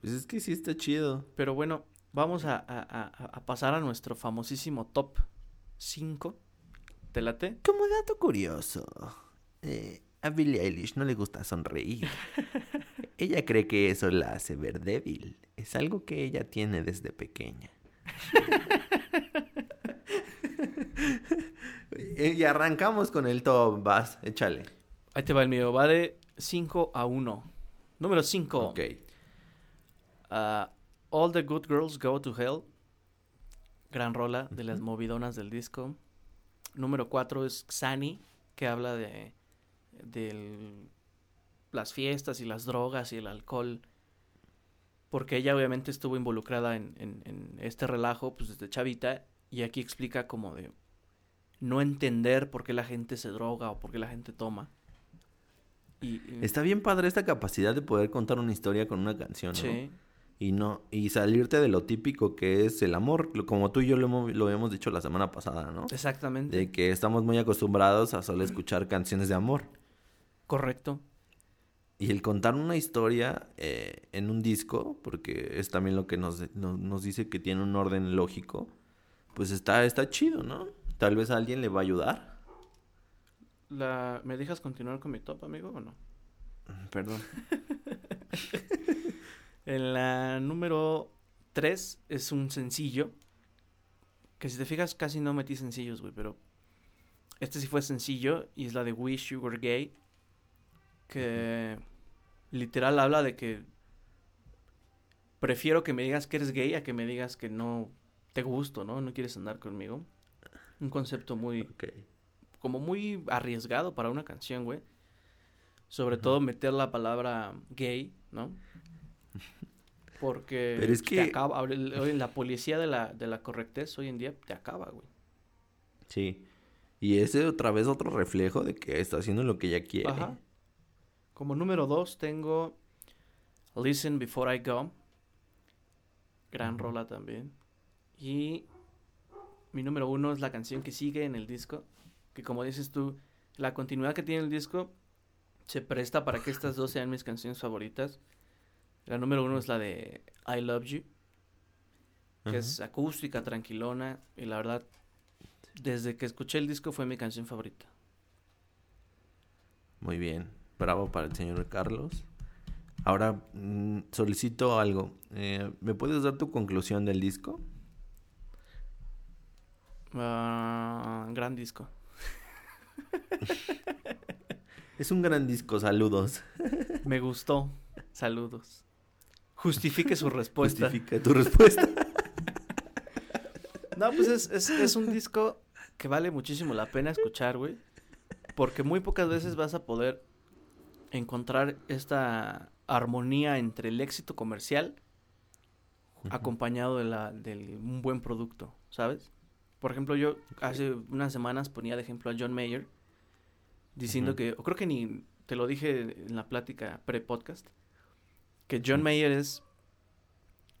Pues es que sí está chido. Pero bueno, vamos a, a- a- pasar a nuestro famosísimo top 5. ¿Te late? Como dato curioso, eh, a Billie Eilish no le gusta sonreír. ella cree que eso la hace ver débil. Es algo que ella tiene desde pequeña. Y arrancamos con el top, vas, échale. Ahí te va el mío. Va de 5 a 1. Número 5. Ok. All the Good Girls Go to Hell. Gran rola de las movidonas del disco. Número 4 es Xani, que habla de, de las fiestas y las drogas y el alcohol. Porque ella obviamente estuvo involucrada en, en- en este relajo pues desde chavita. Y aquí explica como de no entender por qué la gente se droga o por qué la gente toma. Y, y- Está bien padre esta capacidad de poder contar una historia con una canción, ¿no? Sí. Y no, y salirte de lo típico que es el amor, como tú y yo lo hemos, lo habíamos dicho la semana pasada, ¿no? Exactamente. De que estamos muy acostumbrados a solo escuchar canciones de amor. Correcto. Y el contar una historia eh, en un disco, porque es también lo que nos, no- nos dice que tiene un orden lógico, pues está, está chido, ¿no? Tal vez a alguien le va a ayudar. La... ¿Me dejas continuar con mi top, amigo, o no? Perdón. En la número 3 es un sencillo. Que si te fijas, casi no metí sencillos, güey, pero. Este sí fue sencillo y es la de Wish You Were Gay. Que literal habla de que. Prefiero que me digas que eres gay a que me digas que no te gusto, ¿no? No quieres andar conmigo. Un concepto muy. Ok. Como muy arriesgado para una canción, güey. Sobre todo meter la palabra gay, ¿no? Porque Pero es te que- acaba, la policía de la, de la correctez hoy en día te acaba, güey. Sí. Y ese otra vez otro reflejo de que está haciendo lo que ella quiere. Ajá. Como número dos tengo Listen Before I Go. Gran rola también. Y mi número uno es la canción que sigue en el disco. Que como dices tú, la continuidad que tiene el disco se presta para que estas dos sean mis canciones favoritas. La número uno es la de I Love You, que es acústica, tranquilona, y la verdad, desde que escuché el disco fue mi canción favorita. Muy bien, bravo para el señor Carlos. Ahora mm, solicito algo. Eh, ¿Me puedes dar tu conclusión del disco? Ah, gran disco. es un gran disco, saludos. Me gustó, saludos. Justifique su respuesta. Justifique tu respuesta. no, pues es, es, es un disco que vale muchísimo la pena escuchar, güey. Porque muy pocas veces vas a poder encontrar esta armonía entre el éxito comercial acompañado de, la, de un buen producto, ¿sabes? Por ejemplo, yo hace unas semanas ponía de ejemplo a John Mayer diciendo que, o creo que ni te lo dije en la plática pre-podcast, que John Mayer es,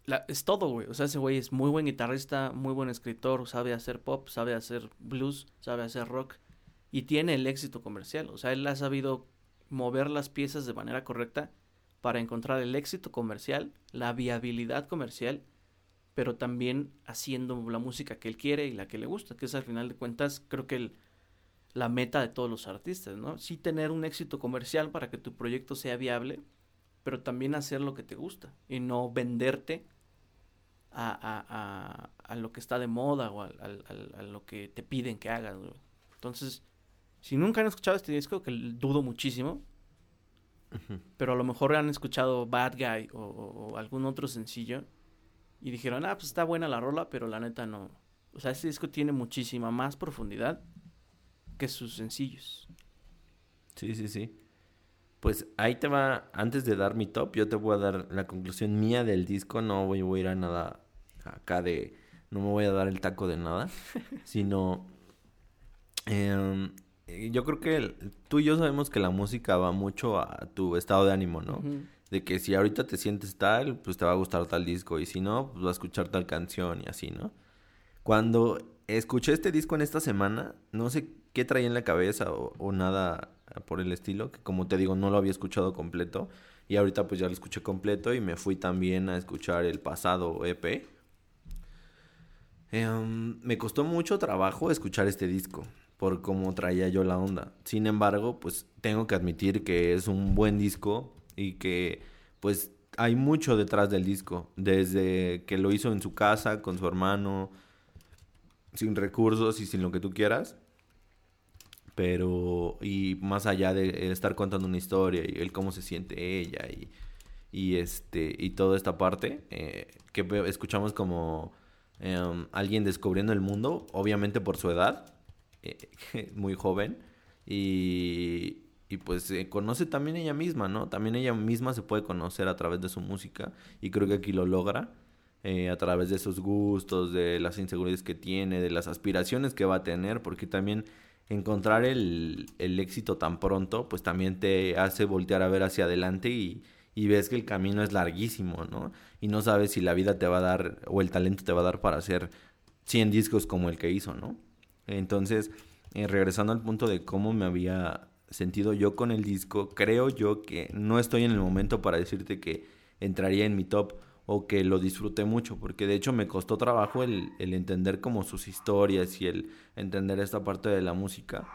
la, es todo, güey. O sea, ese güey es muy buen guitarrista, muy buen escritor, sabe hacer pop, sabe hacer blues, sabe hacer rock y tiene el éxito comercial. O sea, él ha sabido mover las piezas de manera correcta para encontrar el éxito comercial, la viabilidad comercial, pero también haciendo la música que él quiere y la que le gusta, que es al final de cuentas creo que la meta de todos los artistas, ¿no? Sí tener un éxito comercial para que tu proyecto sea viable, pero también hacer lo que te gusta y no venderte a, a, a, a lo que está de moda o a, lo que te piden que hagas. Entonces, si nunca han escuchado este disco, que dudo muchísimo, pero a lo mejor han escuchado Bad Guy o, algún otro sencillo y dijeron, ah, pues está buena la rola, pero la neta no. O sea, este disco tiene muchísima más profundidad que sus sencillos. Sí, sí, sí. Pues ahí te va, antes de dar mi top, yo te voy a dar la conclusión mía del disco, no voy, a ir a nada acá de, no me voy a dar el taco de nada, sino eh, eh, yo creo que tú y yo sabemos que la música va mucho a tu estado de ánimo, ¿no? De que si ahorita te sientes tal, pues te va a gustar tal disco y si no, pues va a escuchar tal canción y así, ¿no? Cuando escuché este disco en esta semana, no sé qué traía en la cabeza o, nada por el estilo, que como te digo, no lo había escuchado completo y ahorita pues ya lo escuché completo y me fui también a escuchar el pasado EP. Em, me costó mucho trabajo escuchar este disco por cómo traía yo la onda. Sin embargo, pues tengo que admitir que es un buen disco y que pues hay mucho detrás del disco, desde que lo hizo en su casa con su hermano, sin recursos y sin lo que tú quieras. Pero, y más allá de estar contando una historia y el cómo se siente ella y, y este, y toda esta parte, eh, que escuchamos como em, alguien descubriendo el mundo, obviamente por su edad, eh, muy joven y, y pues conoce también ella misma, ¿no? También ella misma se puede conocer a través de su música y creo que aquí lo logra eh, a través de sus gustos, de las inseguridades que tiene, de las aspiraciones que va a tener, porque también encontrar el, el éxito tan pronto, pues también te hace voltear a ver hacia adelante y, y ves que el camino es larguísimo, ¿no? Y no sabes si la vida te va a dar o el talento te va a dar para hacer 100 discos como el que hizo, ¿no? Entonces, eh, regresando al punto de cómo me había sentido yo con el disco, creo yo que no estoy en el momento para decirte que entraría en mi top o que lo disfruté mucho, porque de hecho me costó trabajo el, entender como sus historias y el entender esta parte de la música,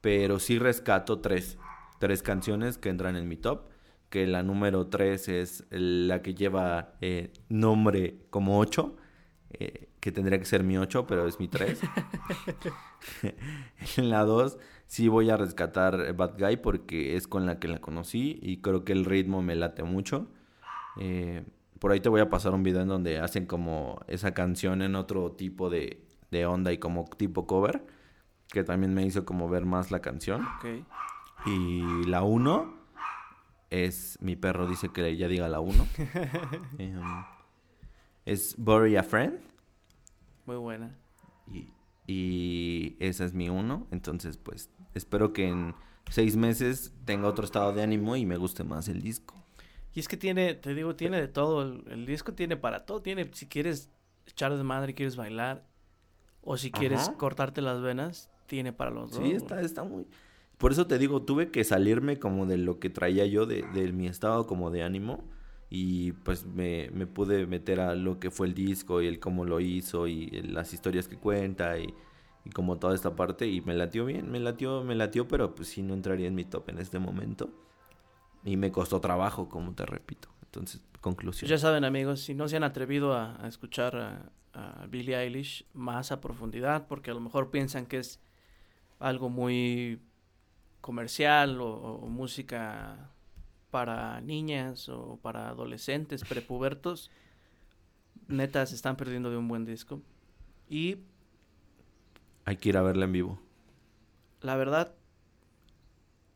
pero sí rescato tres, tres canciones que entran en mi top, que la número tres es la que lleva eh, nombre como ocho, eh, que tendría que ser mi 8, pero es mi 3. en la 2 sí voy a rescatar Bad Guy porque es con la que la conocí y creo que el ritmo me late mucho. Eh, por ahí te voy a pasar un video en donde hacen como esa canción en otro tipo de, de onda y como tipo cover, que también me hizo como ver más la canción. Y la 1 es, mi perro dice que ya diga la 1. es Bury a Friend. Muy buena. Y, y esa es mi uno. Entonces, pues, espero que en seis meses tenga otro estado de ánimo y me guste más el disco. Y es que tiene, te digo, tiene de todo. El, disco tiene para todo. Tiene, si quieres echar de madre, quieres bailar. O si quieres cortarte las venas, tiene para los dos. Sí, está, está muy... Por eso te digo, tuve que salirme como de lo que traía yo, de, de mi estado como de ánimo. Y pues me, me pude meter a lo que fue el disco y el cómo lo hizo y el- las historias que cuenta y, y como toda esta parte. Y me latió bien, me latió, me latió, pero pues sí no entraría en mi top en este momento. Y me costó trabajo, como te repito. Entonces, conclusión. Ya saben, amigos, si no se han atrevido a, a escuchar a, a Billie Eilish más a profundidad, porque a lo mejor piensan que es algo muy comercial o, o música para niñas o para adolescentes, prepubertos, neta se están perdiendo de un buen disco. Y Hay que ir a verla en vivo. la verdad,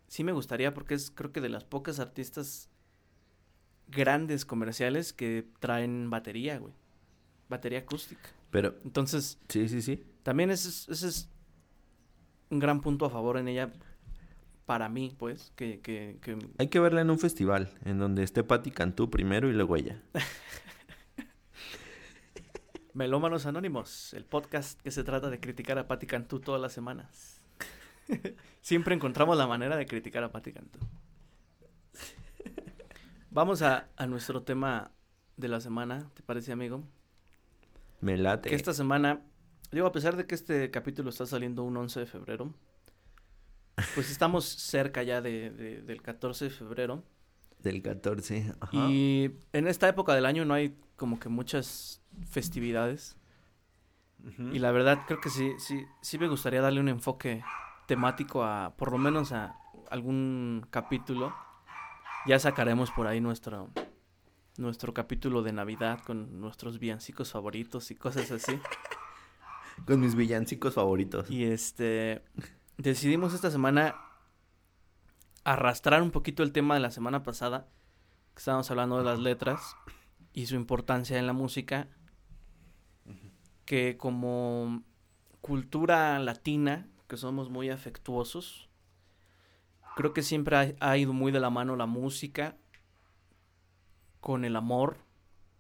sí me gustaría porque es creo que de las pocas artistas grandes comerciales que traen batería, güey. Batería acústica. Pero, Entonces, sí, sí, sí. también ese es, ese es un gran punto a favor en ella para mí, pues, que, que, que Hay que verla en un festival, en donde esté Patti Cantú primero y luego ella. Melómanos Anónimos, el podcast que se trata de criticar a Patti Cantú todas las semanas. Siempre encontramos la manera de criticar a Patti Cantú. Vamos a, a nuestro tema de la semana, ¿te parece, amigo? Me late. Que esta semana, digo, a pesar de que este capítulo está saliendo un 11 de febrero, pues estamos cerca ya de, de- del 14 de febrero. Del 14. Ajá. Y en esta época del año no hay como que muchas festividades. Y la verdad creo que sí, sí, sí me gustaría darle un enfoque temático a, por lo menos a algún capítulo. Ya sacaremos por ahí nuestro, nuestro capítulo de Navidad con nuestros villancicos favoritos y cosas así. Con mis villancicos favoritos. Y este, decidimos esta semana arrastrar un poquito el tema de la semana pasada, que estábamos hablando de las letras y su importancia en la música, que como cultura latina, que somos muy afectuosos, creo que siempre ha, ido muy de la mano la música con el amor.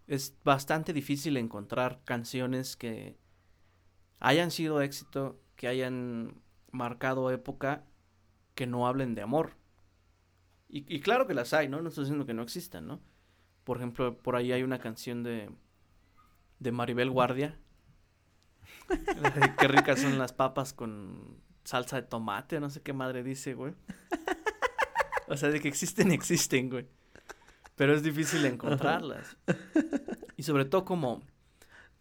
Es bastante difícil encontrar canciones que hayan sido éxito, que hayan marcado época, que no hablen de amor. Y, y claro que las hay, ¿no? No estoy diciendo que no existan, ¿no? Por ejemplo, por ahí hay una canción de, de Maribel Guardia. Qué ricas son las papas con salsa de tomate, no sé qué madre dice, güey. O sea, de que existen, existen, güey. Pero es difícil encontrarlas. Y sobre todo como,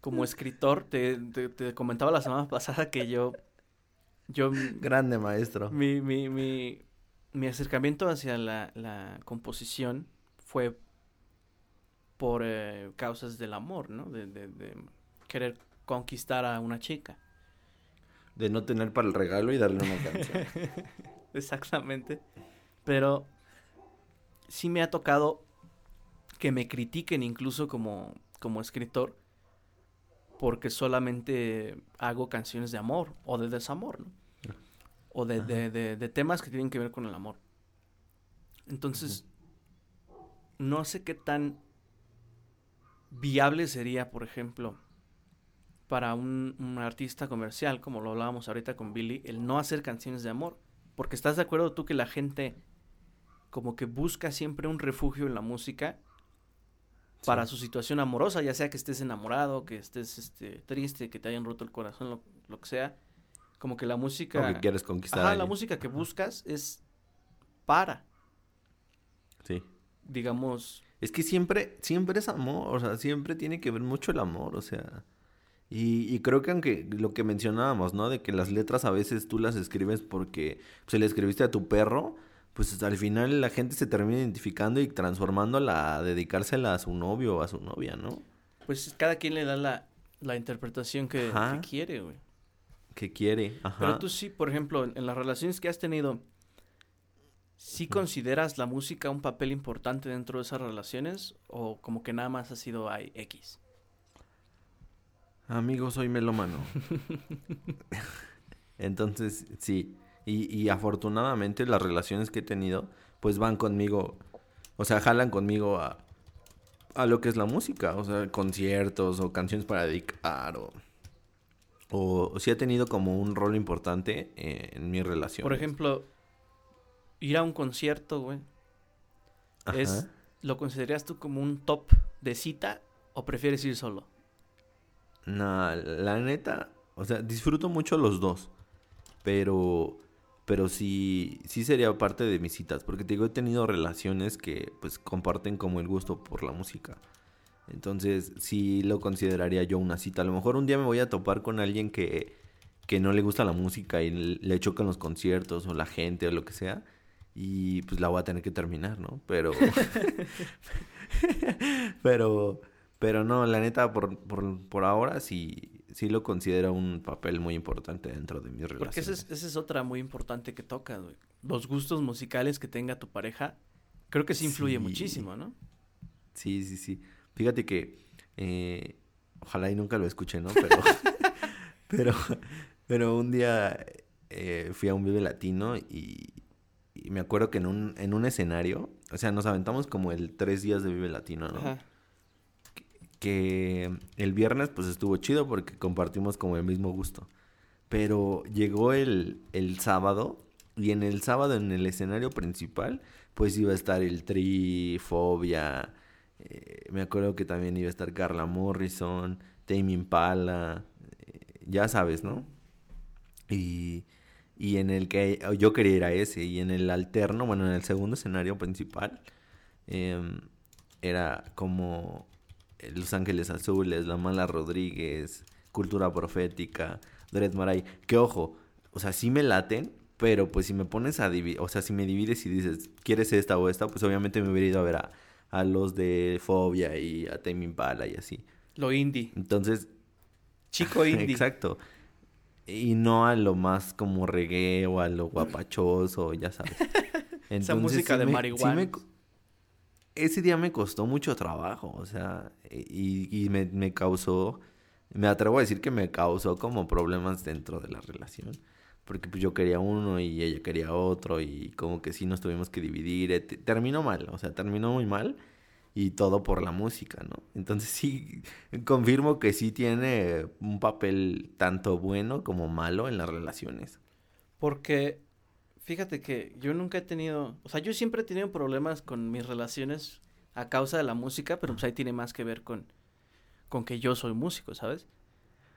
como escritor, te, te, te comentaba la semana pasada que yo, yo, Grande maestro. mi, mi, mi, mi acercamiento hacia la, la composición fue por eh, causas del amor, ¿no? De, de, de querer conquistar a una chica. De no tener para el regalo y darle una canción. Exactamente. Pero sí me ha tocado que me critiquen incluso como, como escritor porque solamente hago canciones de amor o de desamor, ¿no? O de, de, de- de temas que tienen que ver con el amor. Entonces, no sé qué tan viable sería, por ejemplo, para un, un artista comercial, como lo hablábamos ahorita con Billy, el no hacer canciones de amor. Porque estás de acuerdo tú que la gente como que busca siempre un refugio en la música para su situación amorosa, ya sea que estés enamorado, que estés este, triste, que te hayan roto el corazón, lo, lo que sea. Como que la música... O que quieres conquistar Ajá, la música que buscas es para, Sí. digamos... Es que siempre, siempre es amor, o sea, siempre tiene que ver mucho el amor, o sea. Y, y creo que aunque lo que mencionábamos, ¿no? De que las letras a veces tú las escribes porque se le escribiste a tu perro, pues al final la gente se termina identificando y transformándola a dedicársela a su novio o a su novia, ¿no? Pues cada quien le da la, la interpretación que, quiere, güey. Que quiere, ajá. Pero tú sí, por ejemplo, en, en las relaciones que has tenido, ¿sí consideras la música un papel importante dentro de esas relaciones? ¿O como que nada más ha sido ay, X? Amigo, soy melómano. Entonces, sí. Y, y afortunadamente las relaciones que he tenido, pues van conmigo, o sea, jalan conmigo a, a lo que es la música, o sea, conciertos o canciones para dedicar o... O sí ha tenido como un rol importante eh, en mi relación. Por ejemplo, ir a un concierto, güey, es. ¿lo consideras tú como un top de cita o prefieres ir solo? No, la neta, o sea, disfruto mucho los dos, pero, pero sí, sí sería parte de mis citas, porque digo, he tenido relaciones que pues comparten como el gusto por la música. Entonces, sí lo consideraría yo una cita. A lo mejor un día me voy a topar con alguien que, que no le gusta la música y le chocan los conciertos o la gente o lo que sea. Y pues la voy a tener que terminar, ¿no? Pero... pero... Pero no, la neta, por, por, por ahora sí, sí lo considero un papel muy importante dentro de mis relaciones. Porque esa es, esa es otra muy importante que toca, güey. Los gustos musicales que tenga tu pareja, creo que sí influye Sí. muchísimo, ¿no? Sí, sí, sí. Fíjate que eh, ojalá y nunca lo escuché, ¿no? Pero, pero, pero un día eh, fui a un Vive Latino y, y me acuerdo que en un, en un escenario, o sea, nos aventamos como el tres días de Vive Latino, ¿no? Ajá. Que el viernes pues estuvo chido porque compartimos como el mismo gusto. Pero llegó el, el sábado y en el sábado en el escenario principal pues iba a estar el Tri, Fobia, eh, me acuerdo que también iba a estar Carla Morrison, Tame Impala, eh, ya sabes, ¿no? Y, y en el que yo quería ir ese y en el alterno, bueno, en el segundo escenario principal em, era como Los Ángeles Azules, La Mala Rodríguez, Cultura Profética, Dread Maray. Que ojo, o sea, sí me laten, pero pues si me pones a dividir, o sea, si me divides y dices, ¿quieres esta o esta? Pues obviamente me hubiera ido a ver a, a los de Fobia y a Tame Impala y así. Lo indie. Entonces, Chico indie. exacto. Y no a lo más como reggae o a lo guapachoso, ya sabes. Esa música de me- marihuana. me co- ese día me costó mucho trabajo, o sea, y, me, me causó, me atrevo a decir que me causó como problemas dentro de la relación. Porque pues yo quería uno y ella quería otro y como que sí nos tuvimos que dividir. te- Terminó mal, o sea, terminó muy mal y todo por la música, ¿no? Entonces sí, confirmo que sí tiene un papel tanto bueno como malo en las relaciones. Porque fíjate que yo nunca he tenido, o sea, yo siempre he tenido problemas con mis relaciones a causa de la música, pero pues ahí tiene más que ver con, con que yo soy músico, ¿sabes?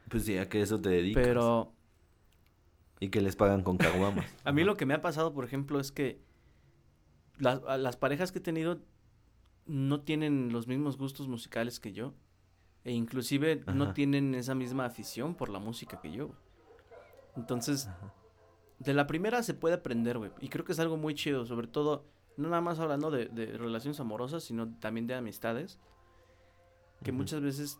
Pues sí, a que eso te dedicas. Pero Y que les pagan con caguamas. a mí lo que me ha pasado, por ejemplo, es que las, las parejas que he tenido no tienen los mismos gustos musicales que yo. E inclusive no tienen esa misma afición por la música que yo. Entonces, de la primera se puede aprender, güey. Y creo que es algo muy chido, sobre todo, no nada más hablando de, de relaciones amorosas, sino también de amistades. Que muchas veces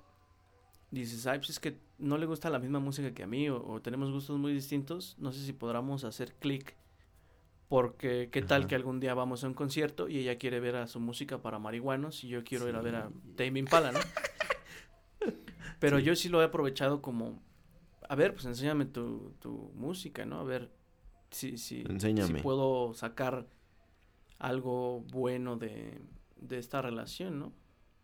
dices, ay, pues es que no le gusta la misma música que a mí, o, o tenemos gustos muy distintos. No sé si podamos hacer clic. Porque, ¿qué tal que algún día vamos a un concierto y ella quiere ver a su música para marihuanos y yo quiero ir a ver a. Tame Impala, ¿no? Pero yo sí lo he aprovechado como, a ver, pues enséñame tu, tu música, ¿no? A ver si, si, si Enséñame. puedo sacar algo bueno de, de esta relación, ¿no?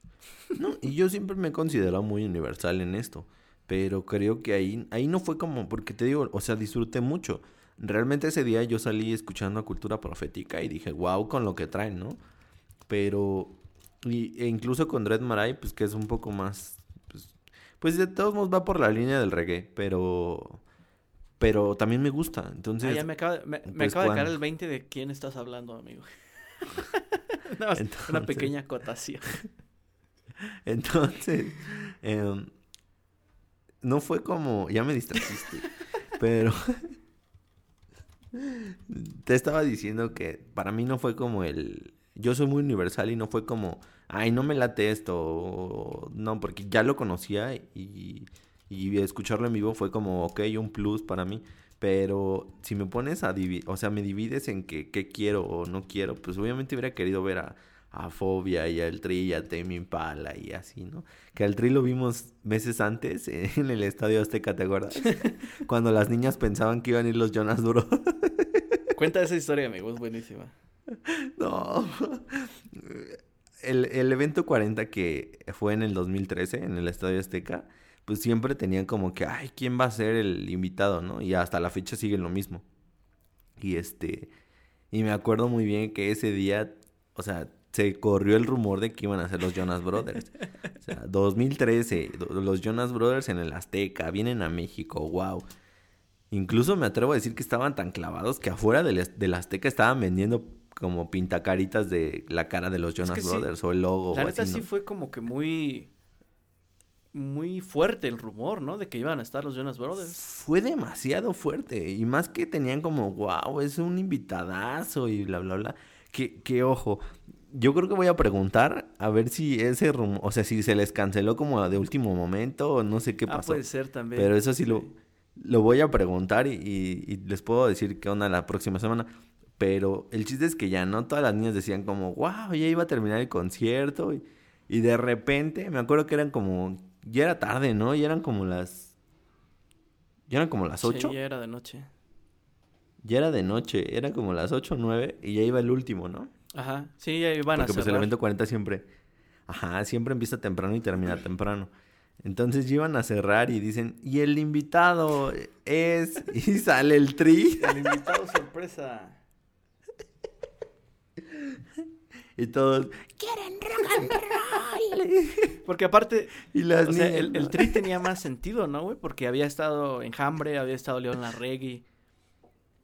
No, y yo siempre me he considerado muy universal en esto. Pero creo que ahí, ahí no fue como, porque te digo, o sea, disfruté mucho. Realmente ese día yo salí escuchando a Cultura Profética y dije, wow, con lo que traen, ¿no? Pero, y, e incluso con Dread Marai, pues que es un poco más, pues, pues de todos modos va por la línea del reggae, pero, pero también me gusta. Entonces, Ah, ya me acaba, de- me, me pues, acaba de caer el 20 de quién estás hablando, amigo. Una Entonces- pequeña acotación. Entonces, em, no fue como, ya me distrajiste, pero te estaba diciendo que para mí no fue como el, yo soy muy universal y no fue como, ay, no me late esto, o- no, porque ya lo conocía y, y escucharlo en vivo fue como, ok, un plus para mí. Pero si me pones a dividir, o sea, me divides en que qué quiero o no quiero, pues obviamente hubiera querido ver a, a Fobia y al Tri y a Tame Impala y así, ¿no? Que al Tri lo vimos meses antes en el Estadio Azteca, ¿te acuerdas? Cuando las niñas pensaban que iban a ir los Jonas Duro. Cuenta esa historia, amigo, es buenísima. No. El, el evento 40 que fue en el 2013 en el Estadio Azteca, pues siempre tenían como que, ay, ¿quién va a ser el invitado, no? Y hasta la fecha siguen lo mismo. Y este, Y me acuerdo muy bien que ese día, o sea, se corrió el rumor de que iban a ser los Jonas Brothers. O sea, 2013, do- los Jonas Brothers en el Azteca, vienen a México, wow. Incluso me atrevo a decir que estaban tan clavados que afuera del, del Azteca estaban vendiendo como pintacaritas de la cara de los Jonas que sí, Brothers o el logo La o neta así, sí ¿no? fue como que muy. Muy fuerte el rumor, ¿no? De que iban a estar los Jonas Brothers. Fue demasiado fuerte. Y más que tenían como, wow, es un invitadazo y bla, bla, bla. Que, que ojo, yo creo que voy a preguntar a ver si ese rumor, o sea, si se les canceló como de último momento o no sé qué Ah, pasó. puede ser también. Pero eso sí lo, lo voy a preguntar y, y- y les puedo decir qué onda la próxima semana. Pero el chiste es que ya no todas las niñas decían como, wow, ya iba a terminar el concierto. Y, y de repente, me acuerdo que eran como, ya era tarde, ¿no? Ya eran como las... Ya eran como las Sí, 8. ya era de noche. Ya era de noche, era como las 8 o 9 y ya iba el último, ¿no? Ajá. Sí, ya iban Porque a pues el evento 40 siempre, ajá, siempre empieza temprano y termina temprano. Entonces ya iban a cerrar y dicen, y el invitado es, y sale el tri, El invitado sorpresa. Y todos, Porque aparte, y las o sea, niñas, el, el ¿no? tri tenía más sentido, ¿no, güey? Porque había estado Enjambre, había estado León Larregui.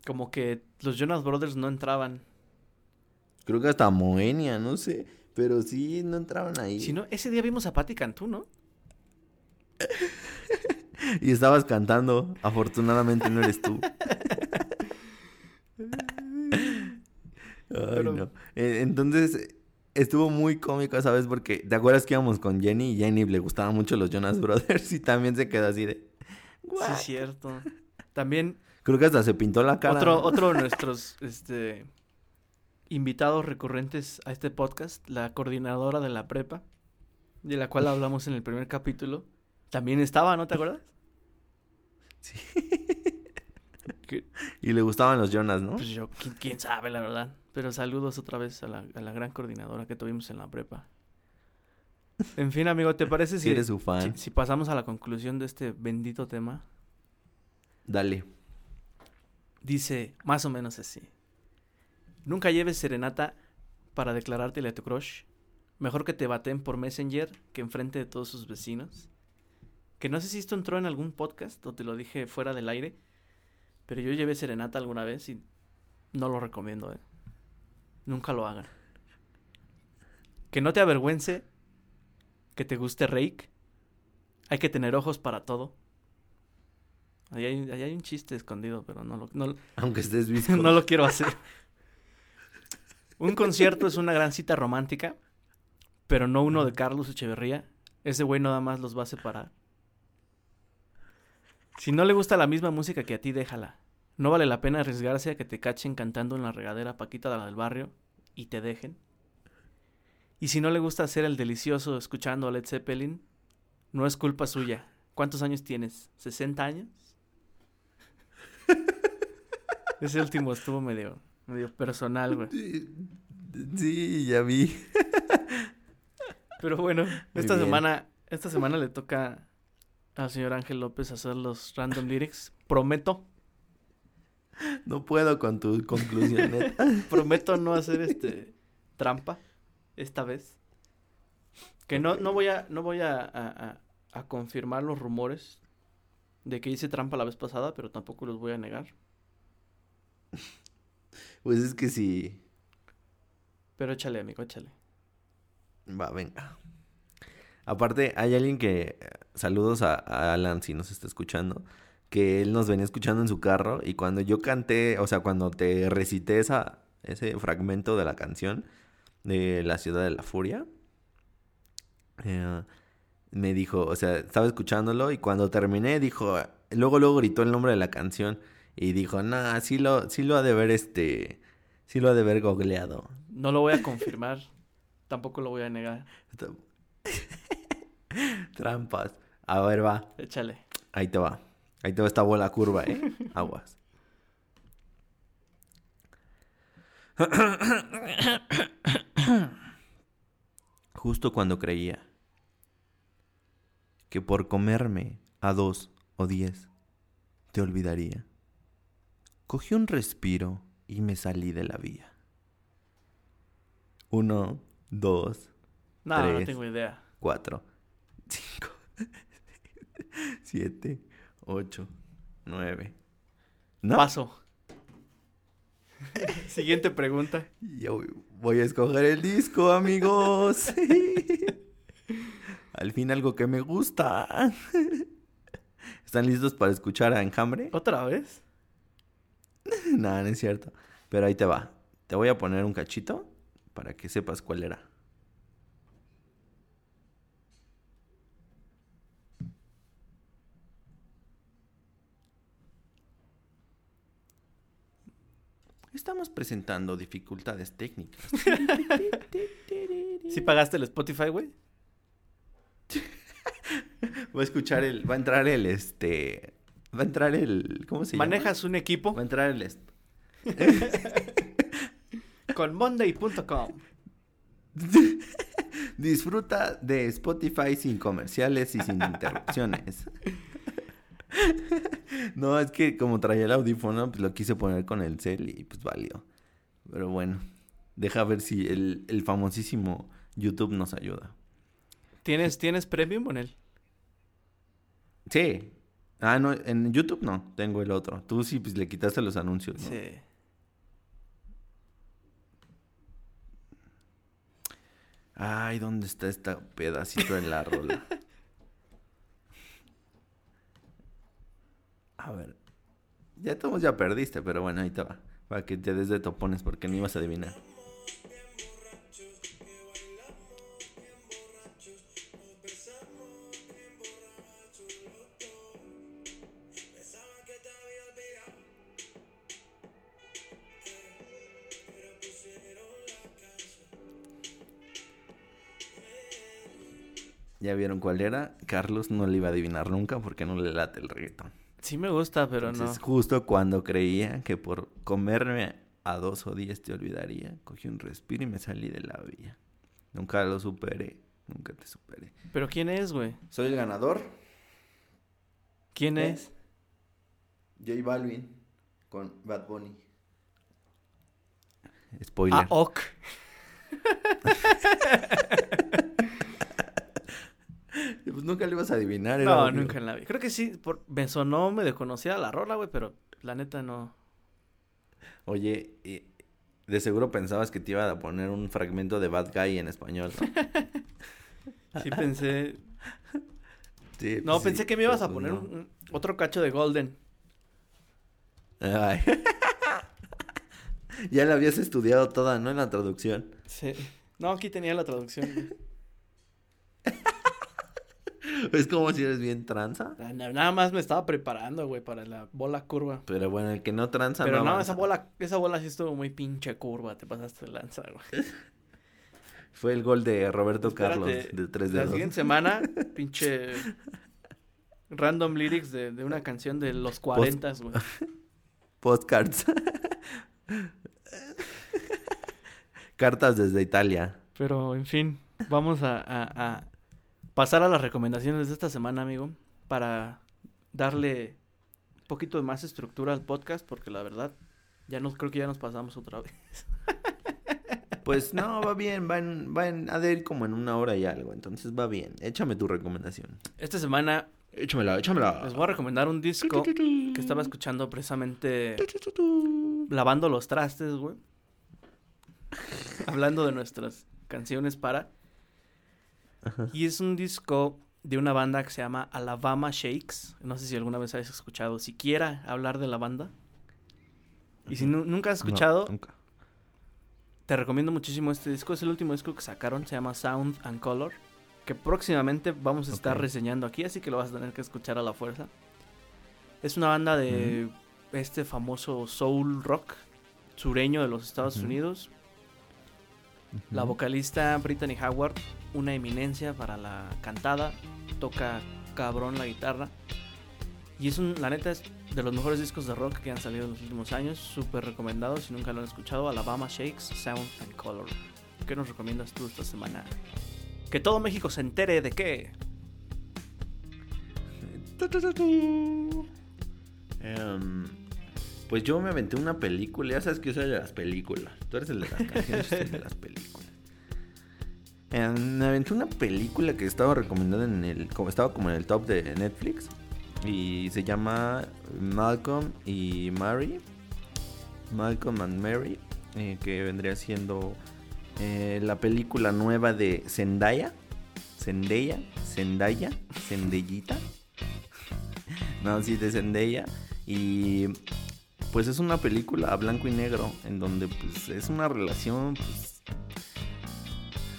Como que los Jonas Brothers no entraban. Creo que hasta Moenia, no sé, pero sí, no entraban ahí. Si no, ese día vimos a Patti Cantú, ¿no? Y estabas cantando, afortunadamente no eres tú. Ay, no. Eh, Entonces, estuvo muy cómico, ¿sabes? Porque, ¿te acuerdas que íbamos con Jenny? Y Jenny le gustaban mucho los Jonas Brothers y también se quedó así de... Sí, "What?". es cierto. También Creo que hasta se pintó la cara. otro, ¿no? otro de nuestros este, invitados recurrentes a este podcast, la coordinadora de la prepa, de la cual hablamos en el primer capítulo, también estaba, ¿no te acuerdas? Sí. Y le gustaban los Jonas, ¿no? pues yo, ¿quién, quién sabe, la verdad. Pero saludos otra vez a la, a la gran coordinadora que tuvimos en la prepa. En fin, amigo, ¿te parece si eres su fan, si, si pasamos a la conclusión de este bendito tema? dale. Dice más o menos así. Nunca lleves serenata para declarártele a tu crush. Mejor que te baten por Messenger que enfrente de todos sus vecinos. Que no sé si esto entró en algún podcast o te lo dije fuera del aire. Pero yo llevé serenata alguna vez y no lo recomiendo, ¿eh? Nunca lo hagan. Que no te avergüence. Que te guste Rake. Hay que tener ojos para todo. Ahí hay, ahí hay un chiste escondido, pero no lo, no, Aunque estés visco. no lo quiero hacer. Un concierto es una gran cita romántica, pero no uno de Carlos Echeverría. Ese güey nada más los va a separar. Si no le gusta la misma música que a ti, déjala. No vale la pena arriesgarse a que te cachen cantando en la regadera Paquita de la del barrio y te dejen. Y si no le gusta hacer el delicioso escuchando a Led Zeppelin, no es culpa suya. ¿Cuántos años tienes? ¿60 años? Ese último estuvo medio, medio personal, güey. Sí, ya vi. Pero bueno, esta bien. semana, esta semana le toca al señor Ángel López hacer los random lyrics. Prometo, No puedo con tu conclusión, neta. prometo no hacer este trampa esta vez. Que no, no voy a, no voy a, a- a- confirmar los rumores de que hice trampa la vez pasada, pero tampoco los voy a negar. Pues es que sí. Pero échale, amigo, échale. Va, venga. Aparte, hay alguien que. Saludos a, a Alan si nos está escuchando. Que él nos venía escuchando en su carro. Y cuando yo canté, o sea, cuando te recité esa, ese fragmento de la canción de La Ciudad de la Furia. eh, me dijo, o sea, estaba escuchándolo. Y cuando terminé, dijo. Luego, luego gritó el nombre de la canción. Y dijo, nah, sí lo, sí lo ha de ver este. Sí lo ha de ver googleado. No lo voy a confirmar, tampoco lo voy a negar. Trampas. A ver, va. Échale. Ahí te va. Ahí te va esta bola curva, ¿eh? Aguas. Justo cuando creía que por comerme a dos o diez te olvidaría, cogí un respiro y me salí de la vía. Uno, dos, No, no Tres. tengo idea. cuatro, cinco, siete, ocho, nueve. No, Paso. Siguiente pregunta. yo voy a escoger el disco, amigos. Al fin algo que me gusta. ¿Están listos para escuchar a Enjambre? ¿Otra vez? No, no es cierto. Pero ahí te va. Te voy a poner un cachito para que sepas cuál era. Estamos presentando dificultades técnicas. ¿Sí pagaste el Spotify, güey? Va a escuchar el. Va a entrar el este. Va a entrar el. ¿Cómo se llama? ¿Manejas un equipo? Va a entrar el. Con Monday.com. Disfruta de Spotify sin comerciales y sin interrupciones. no, es que como traía el audífono, pues lo quise poner con el cel y pues valió. Pero bueno, deja ver si el, el famosísimo YouTube nos ayuda. ¿Tienes, ¿Tienes premium en él? Sí. Ah, no, en YouTube no, tengo el otro. Tú sí, pues le quitaste los anuncios, ¿no? Sí. Ay, ¿dónde está este pedacito de la rola? A ver. Ya todos ya perdiste, pero bueno, ahí te va. Para que te des de topones porque no ibas a adivinar. ¿Ya vieron cuál era? Carlos no le iba a adivinar nunca porque no le late el reggaetón. Sí me gusta, pero Entonces, no. justo cuando creía que por comerme a dos o diez te olvidaría, cogí un respiro y me salí de la vía. Nunca lo superé, nunca te superé. ¿Pero quién es, güey? Soy el ganador, ¿Quién ¿Eh? es? J Balvin, con Bad Bunny. Spoiler. Ah, Ok. Pues nunca le ibas a adivinar. era No, obvio. nunca en la vida. Creo que sí, por... me sonó, me desconocía la rola, güey, pero la neta no. Oye, de seguro pensabas que te iba a poner un fragmento de Bad Guy en español, ¿no? Sí pensé... Sí, No, pues pensé que me ibas a pues poner no. un- un- otro cacho de Golden. Ay. ya la habías estudiado toda, ¿no? En la traducción. Sí. No, aquí tenía la traducción. Es como si eres bien tranza. Na- Nada más me estaba preparando, güey, para la bola curva. Pero bueno, el que no tranza Pero no, esa bola, esa bola sí estuvo muy pinche curva, te pasaste de lanza, güey. Fue el gol de Roberto Espérate, Carlos de 3 La dedos. siguiente semana, pinche random lyrics de, de una canción de los 40, güey. Postcards. Cartas desde Italia. Pero, en fin, vamos a, a- a pasar a las recomendaciones de esta semana, amigo, para darle un poquito de más estructura al podcast, porque la verdad, ya nos, creo que ya nos pasamos otra vez. Pues no, va bien, va, en, va en, ha de ir como en una hora y algo, entonces va bien. Échame tu recomendación. Esta semana Échamela, échamela. les voy a recomendar un disco que estaba escuchando precisamente lavando los trastes, güey. Hablando de nuestras canciones para. Y es un disco de una banda que se llama Alabama Shakes. No sé si alguna vez has escuchado siquiera hablar de la banda. Y si nu- nunca has No, escuchado, nunca. te recomiendo muchísimo este disco. Es el último disco que sacaron, se llama Sound and Color. Que próximamente vamos a estar reseñando aquí, así que lo vas a tener que escuchar a la fuerza. Es una banda de este famoso soul rock sureño de los Estados. Unidos. La vocalista Brittany Howard, una eminencia para la cantada, toca cabrón la guitarra. Y es un, la neta, es de los mejores discos de rock que han salido en los últimos años. Súper recomendado si nunca lo han escuchado. Alabama Shakes, Sound and Color. ¿Qué nos recomiendas tú esta semana? Que todo México se entere de qué. Em, Pues yo me aventé una película. Ya sabes que yo soy de las películas. Tú eres el de las de las películas. Me aventé una película que estaba recomendada en el. Como estaba como en el top de Netflix. Y se llama Malcolm y Mary. Malcolm and Mary. eh, que vendría siendo eh, la película nueva de Zendaya. Zendaya. Zendaya. Zendayita. no, sí, de Zendaya. Y pues es una película a blanco y negro. En donde pues es una relación. Pues,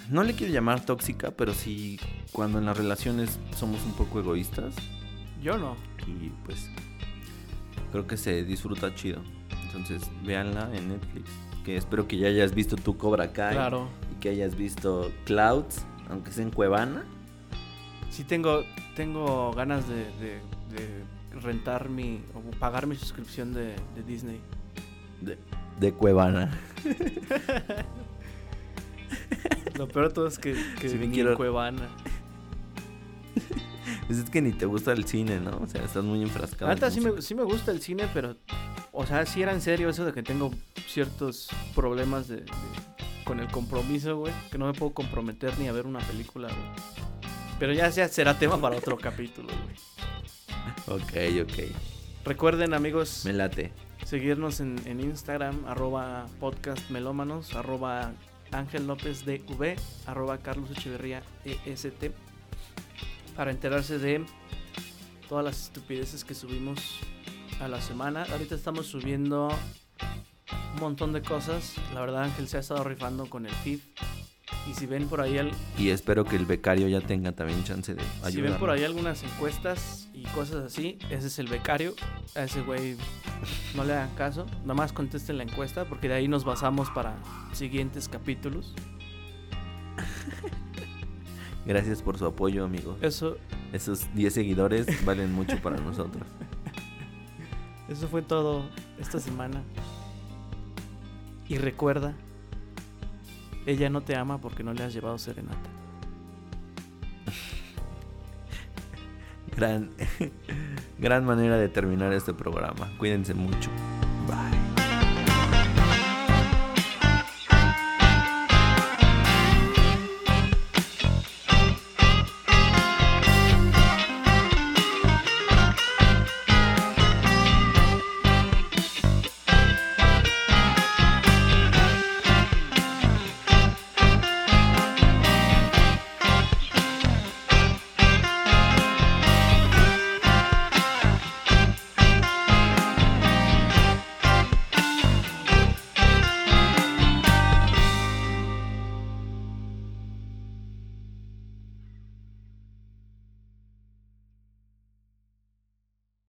no le quiero llamar tóxica, pero sí cuando en las relaciones somos un poco egoístas. Yo no. Y pues creo que se disfruta chido. Entonces véanla en Netflix. Que espero que ya hayas visto tu Cobra Kai. Claro. Y que hayas visto Clouds, aunque sea en Cuevana. Sí tengo, tengo ganas de, de- de rentar mi, o pagar mi suscripción de, de Disney. De, de Cuevana. Lo peor de todo es que, que Sí, me ni quiero- en Cuevana. Pues es que ni te gusta el cine, ¿no? O sea, estás muy enfrascado. En neta sí me, sí me gusta el cine, pero... O sea, sí era en serio eso de que tengo ciertos problemas de, de- con el compromiso, güey. Que no me puedo comprometer ni a ver una película, güey. Pero ya, ya será tema para otro capítulo, güey. Ok, ok. Recuerden, amigos, Me late. seguirnos en, en Instagram, arroba podcastmelómanos, arroba Ángel López DV, arroba Carlos Echeverría EST, para enterarse de todas las estupideces que subimos a la semana. Ahorita estamos subiendo un montón de cosas. La verdad, Ángel se ha estado rifando con el feed. Y si ven por ahí, al- Y espero que el becario ya tenga también chance de ayudar. si ven por ahí algunas encuestas y cosas así, ese es el becario. A ese güey no le hagan caso. Nada más contesten la encuesta porque de ahí nos basamos para siguientes capítulos. Gracias por su apoyo, amigo. Eso, Esos 10 seguidores valen mucho para nosotros. eso fue todo esta semana. Y recuerda, ella no te ama porque no le has llevado serenata. Gran, gran manera de terminar este programa. Cuídense mucho. Bye.